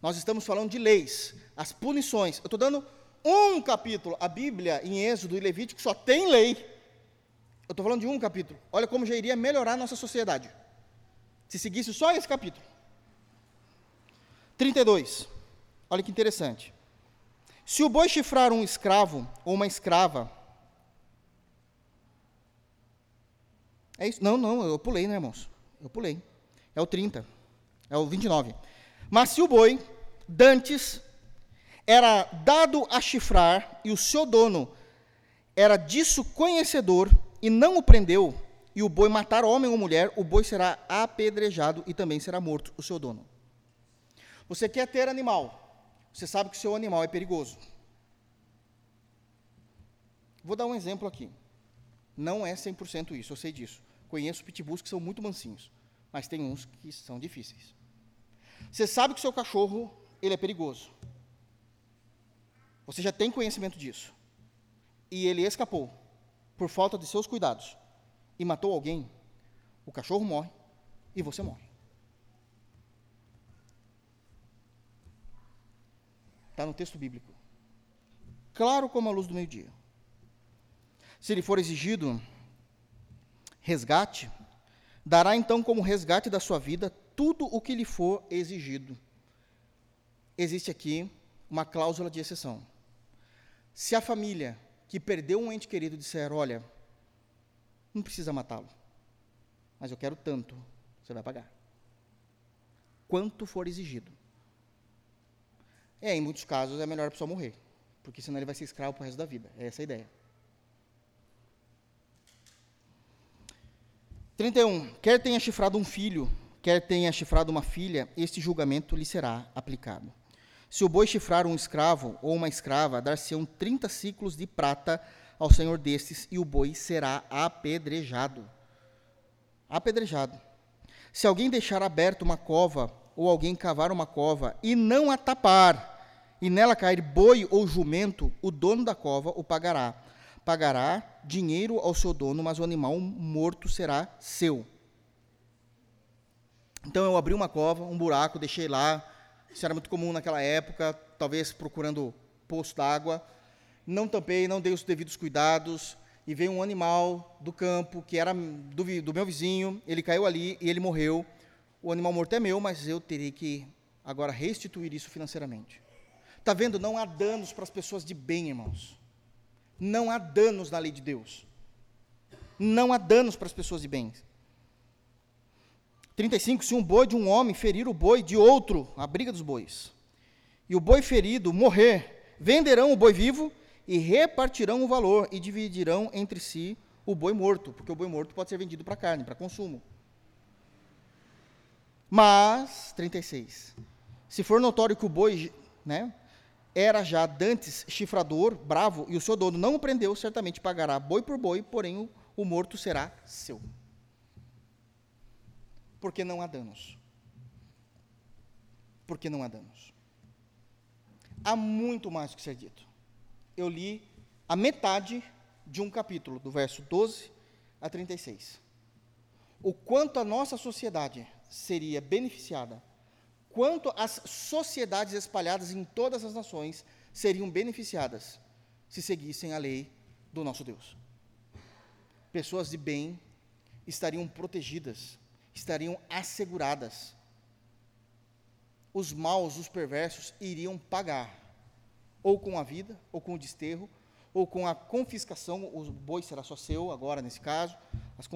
Nós estamos falando de leis, as punições. Eu estou dando um capítulo. A Bíblia, em Êxodo e Levítico, só tem lei. Eu estou falando de um capítulo. Olha como já iria melhorar a nossa sociedade. Se seguisse só esse capítulo. 32. Olha que interessante. Se o boi chifrar um escravo ou uma escrava. É isso? Não, não, eu pulei, né, irmãos? Eu pulei. É o 30. É o 29. Mas se o boi, dantes, era dado a chifrar e o seu dono era disso conhecedor e não o prendeu, e o boi matar homem ou mulher, o boi será apedrejado e também será morto o seu dono. Você quer ter animal? você sabe que o seu animal é perigoso. Vou dar um exemplo aqui. Não é 100% isso, eu sei disso. Conheço pitbulls que são muito mansinhos, mas tem uns que são difíceis. Você sabe que o seu cachorro, ele é perigoso. Você já tem conhecimento disso. E ele escapou por falta de seus cuidados e matou alguém. O cachorro morre e você morre. Está no texto bíblico. Claro como a luz do meio-dia. Se lhe for exigido resgate, dará então como resgate da sua vida tudo o que lhe for exigido. Existe aqui uma cláusula de exceção. Se a família que perdeu um ente querido disser, olha, não precisa matá-lo, mas eu quero tanto, você vai pagar. Quanto for exigido. É, em muitos casos é melhor a pessoa morrer, porque senão ele vai ser escravo para o resto da vida. É essa a ideia. 31. Quer tenha chifrado um filho, quer tenha chifrado uma filha, este julgamento lhe será aplicado. Se o boi chifrar um escravo ou uma escrava, dar-se-ão 30 ciclos de prata ao senhor destes, e o boi será apedrejado. Apedrejado. Se alguém deixar aberta uma cova ou alguém cavar uma cova e não a tapar, e nela cair boi ou jumento, o dono da cova o pagará. Pagará dinheiro ao seu dono, mas o animal morto será seu. Então eu abri uma cova, um buraco, deixei lá. Isso era muito comum naquela época, talvez procurando poço d'água. Não tampei, não dei os devidos cuidados. E veio um animal do campo, que era do, do meu vizinho, ele caiu ali e ele morreu. O animal morto é meu, mas eu terei que agora restituir isso financeiramente. Está vendo? Não há danos para as pessoas de bem, irmãos. Não há danos na lei de Deus. Não há danos para as pessoas de bem. 35. Se um boi de um homem ferir o boi de outro, a briga dos bois, e o boi ferido morrer, venderão o boi vivo e repartirão o valor e dividirão entre si o boi morto, porque o boi morto pode ser vendido para carne, para consumo. Mas, 36. Se for notório que o boi né, era já dantes chifrador, bravo, e o seu dono não o prendeu, certamente pagará boi por boi, porém o, o morto será seu porque não há danos. Porque não há danos. Há muito mais que ser dito. Eu li a metade de um capítulo, do verso 12 a 36. O quanto a nossa sociedade seria beneficiada, quanto as sociedades espalhadas em todas as nações seriam beneficiadas se seguissem a lei do nosso Deus. Pessoas de bem estariam protegidas estariam asseguradas. Os maus, os perversos, iriam pagar, ou com a vida, ou com o desterro, ou com a confiscação, o boi será só seu agora, nesse caso, as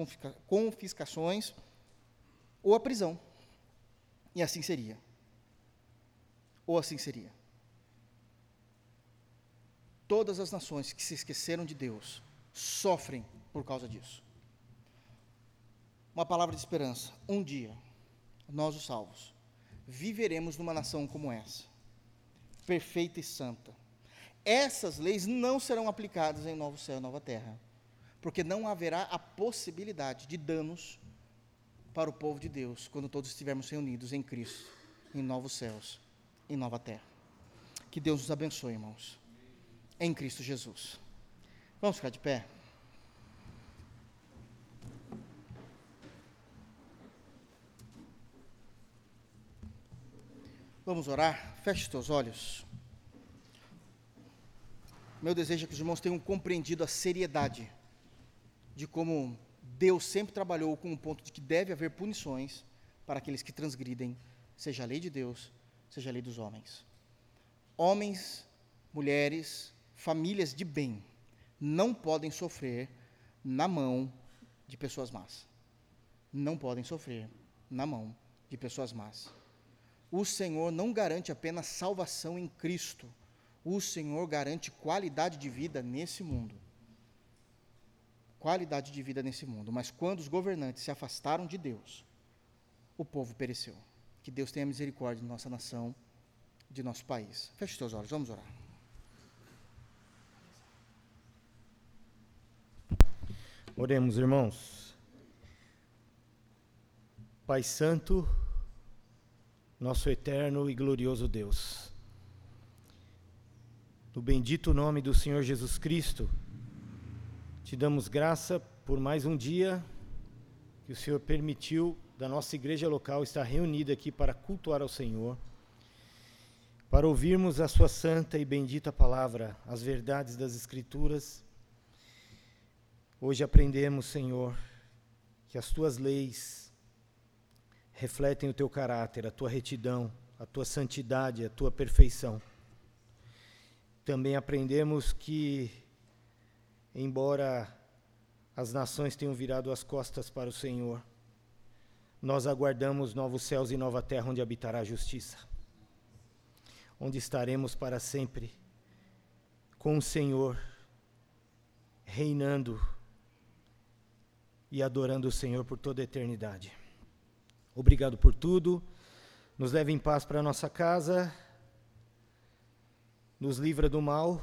confiscações, ou a prisão. E assim seria. Ou assim seria. Todas as nações que se esqueceram de Deus sofrem por causa disso uma palavra de esperança. Um dia, nós, os salvos, viveremos numa nação como essa, perfeita e santa. Essas leis não serão aplicadas em novo céu e nova terra, porque não haverá a possibilidade de danos para o povo de Deus quando todos estivermos reunidos em Cristo, em novos céus e nova terra. Que Deus nos abençoe, irmãos, em Cristo Jesus. Vamos ficar de pé? Vamos orar? Feche os teus olhos. Meu desejo é que os irmãos tenham compreendido a seriedade de como Deus sempre trabalhou com o ponto de que deve haver punições para aqueles que transgridem, seja a lei de Deus, seja a lei dos homens. Homens, mulheres, famílias de bem não podem sofrer na mão de pessoas más. Não podem sofrer na mão de pessoas más o Senhor não garante apenas salvação em Cristo, o Senhor garante qualidade de vida nesse mundo. Qualidade de vida nesse mundo. Mas quando os governantes se afastaram de Deus, o povo pereceu. Que Deus tenha misericórdia de nossa nação, de nosso país. Feche os teus olhos, vamos orar. Oremos, irmãos. Pai Santo, nosso eterno e glorioso Deus. No bendito nome do Senhor Jesus Cristo, te damos graça por mais um dia que o Senhor permitiu da nossa igreja local estar reunida aqui para cultuar ao Senhor, para ouvirmos a Sua santa e bendita palavra, as verdades das Escrituras. Hoje aprendemos, Senhor, que as Tuas leis refletem o teu caráter, a tua retidão, a tua santidade, a tua perfeição. Também aprendemos que, embora as nações tenham virado as costas para o Senhor, nós aguardamos novos céus e nova terra onde habitará a justiça, onde estaremos para sempre com o Senhor, reinando e adorando o Senhor por toda a eternidade. Obrigado por tudo. Nos leve em paz para nossa casa. Nos livra do mal.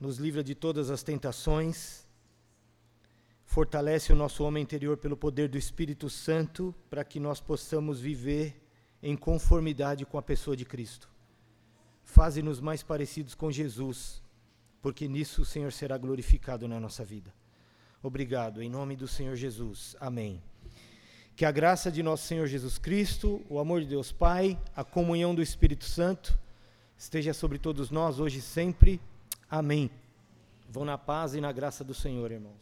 Nos livra de todas as tentações. Fortalece o nosso homem interior pelo poder do Espírito Santo para que nós possamos viver em conformidade com a pessoa de Cristo. Faze-nos mais parecidos com Jesus, porque nisso o Senhor será glorificado na nossa vida. Obrigado, em nome do Senhor Jesus. Amém Que a graça de nosso Senhor Jesus Cristo, o amor de Deus Pai, a comunhão do Espírito Santo esteja sobre todos nós hoje e sempre. Amém. Vão na paz e na graça do Senhor, irmãos.